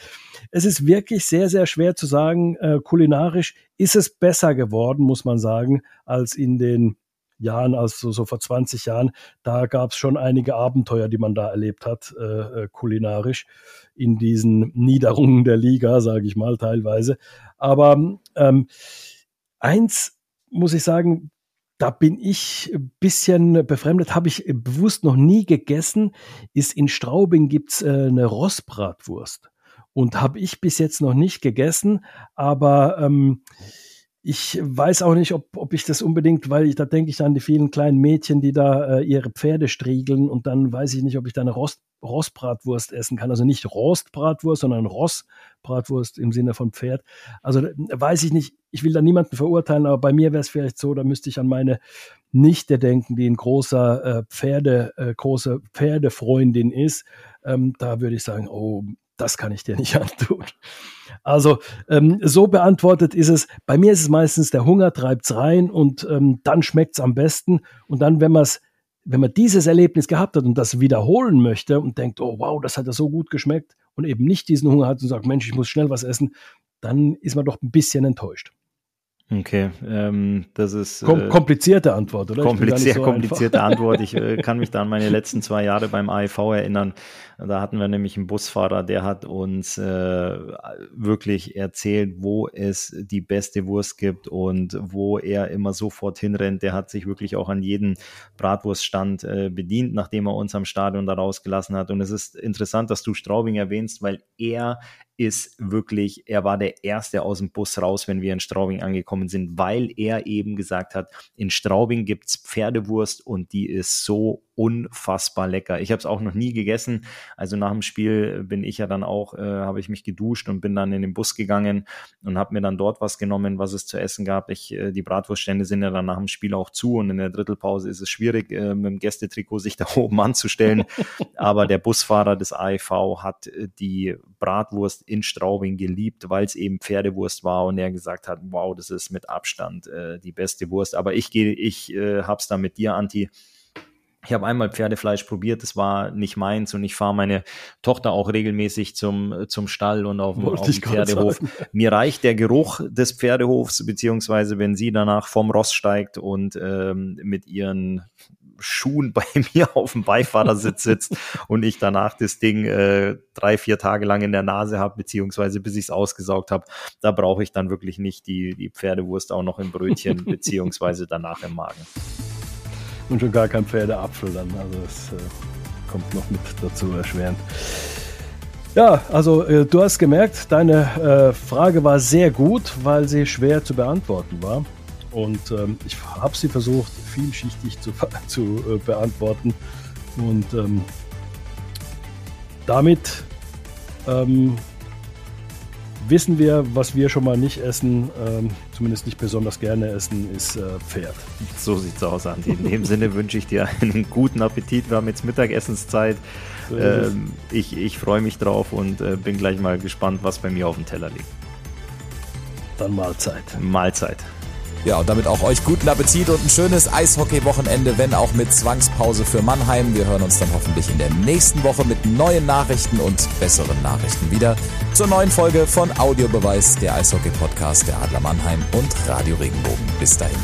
es ist wirklich sehr, sehr schwer zu sagen, äh, kulinarisch ist es besser geworden, muss man sagen, als in den Jahren, also so vor 20 Jahren, da gab es schon einige Abenteuer, die man da erlebt hat, äh, äh kulinarisch, in diesen Niederungen der Liga, sage ich mal, teilweise. Aber ähm, eins muss ich sagen, da bin ich ein bisschen befremdet, habe ich bewusst noch nie gegessen, ist in Straubing gibt's äh, eine Rossbratwurst. Und habe ich bis jetzt noch nicht gegessen, aber ähm, ich weiß auch nicht, ob, ob ich das unbedingt, weil ich da denke ich an die vielen kleinen Mädchen, die da äh, ihre Pferde striegeln und dann weiß ich nicht, ob ich da eine Rost, Rostbratwurst essen kann. Also nicht Rostbratwurst, sondern Rossbratwurst im Sinne von Pferd. Also äh, weiß ich nicht, ich will da niemanden verurteilen, aber bei mir wäre es vielleicht so, da müsste ich an meine Nichte denken, die ein großer äh, Pferde, äh, große Pferdefreundin ist. Ähm, da würde ich sagen, oh, das kann ich dir nicht antun. Also ähm, so beantwortet ist es. Bei mir ist es meistens der Hunger treibt's rein und ähm, dann schmeckt's am besten. Und dann, wenn man wenn man dieses Erlebnis gehabt hat und das wiederholen möchte und denkt, oh wow, das hat ja so gut geschmeckt und eben nicht diesen Hunger hat und sagt, Mensch, ich muss schnell was essen, dann ist man doch ein bisschen enttäuscht. Okay, ähm, das ist Kom äh, komplizierte Antwort, oder? Kompliziert, so komplizierte Antwort. Ich äh, kann mich da an meine letzten zwei Jahre beim AIV erinnern. Da hatten wir nämlich einen Busfahrer, der hat uns äh, wirklich erzählt, wo es die beste Wurst gibt und wo er immer sofort hinrennt. Der hat sich wirklich auch an jeden Bratwurststand äh, bedient, nachdem er uns am Stadion da rausgelassen hat. Und es ist interessant, dass du Straubing erwähnst, weil er ist wirklich, er war der Erste aus dem Bus raus, wenn wir in Straubing angekommen sind, weil er eben gesagt hat, in Straubing gibt's Pferdewurst und die ist so unfassbar lecker. Ich habe es auch noch nie gegessen. Also nach dem Spiel bin ich ja dann auch, äh, habe ich mich geduscht und bin dann in den Bus gegangen und habe mir dann dort was genommen, was es zu essen gab. Ich, äh, die Bratwurststände sind ja dann nach dem Spiel auch zu und in der Drittelpause ist es schwierig, äh, mit dem Gästetrikot sich da oben anzustellen. Aber der Busfahrer des AIV hat äh, die Bratwurst in Straubing geliebt, weil es eben Pferdewurst war und er gesagt hat, wow, das ist mit Abstand äh, die beste Wurst. Aber ich gehe, ich äh, hab's da mit dir, Anti. Ich habe einmal Pferdefleisch probiert, das war nicht meins und ich fahre meine Tochter auch regelmäßig zum, zum Stall und auf, auf den Pferdehof. Mir reicht der Geruch des Pferdehofs, beziehungsweise wenn sie danach vom Ross steigt und ähm, mit ihren Schuhen bei mir auf dem Beifahrersitz sitzt und ich danach das Ding äh, drei, vier Tage lang in der Nase habe, beziehungsweise bis ich es ausgesaugt habe, da brauche ich dann wirklich nicht die, die Pferdewurst auch noch im Brötchen, beziehungsweise danach im Magen und schon gar kein Pferdeapfel dann. Also das äh, kommt noch mit dazu erschwerend. Ja, also äh, du hast gemerkt, deine äh, Frage war sehr gut, weil sie schwer zu beantworten war. Und ähm, ich habe sie versucht, vielschichtig zu, zu äh, beantworten. Und ähm, damit ähm, wissen wir, was wir schon mal nicht essen, ähm, zumindest nicht besonders gerne essen, ist äh, Pferd. So sieht's aus, Andi. In dem Sinne wünsche ich dir einen guten Appetit. Wir haben jetzt Mittagessenszeit. Ähm, ich ich freue mich drauf und äh, bin gleich mal gespannt, was bei mir auf dem Teller liegt. Dann Mahlzeit. Mahlzeit. Ja, und damit auch euch guten Appetit und ein schönes Eishockey-Wochenende, wenn auch mit Zwangspause für Mannheim. Wir hören uns dann hoffentlich in der nächsten Woche mit neuen Nachrichten und besseren Nachrichten wieder zur neuen Folge von Audiobeweis, der Eishockey-Podcast der Adler Mannheim und Radio Regenbogen. Bis dahin.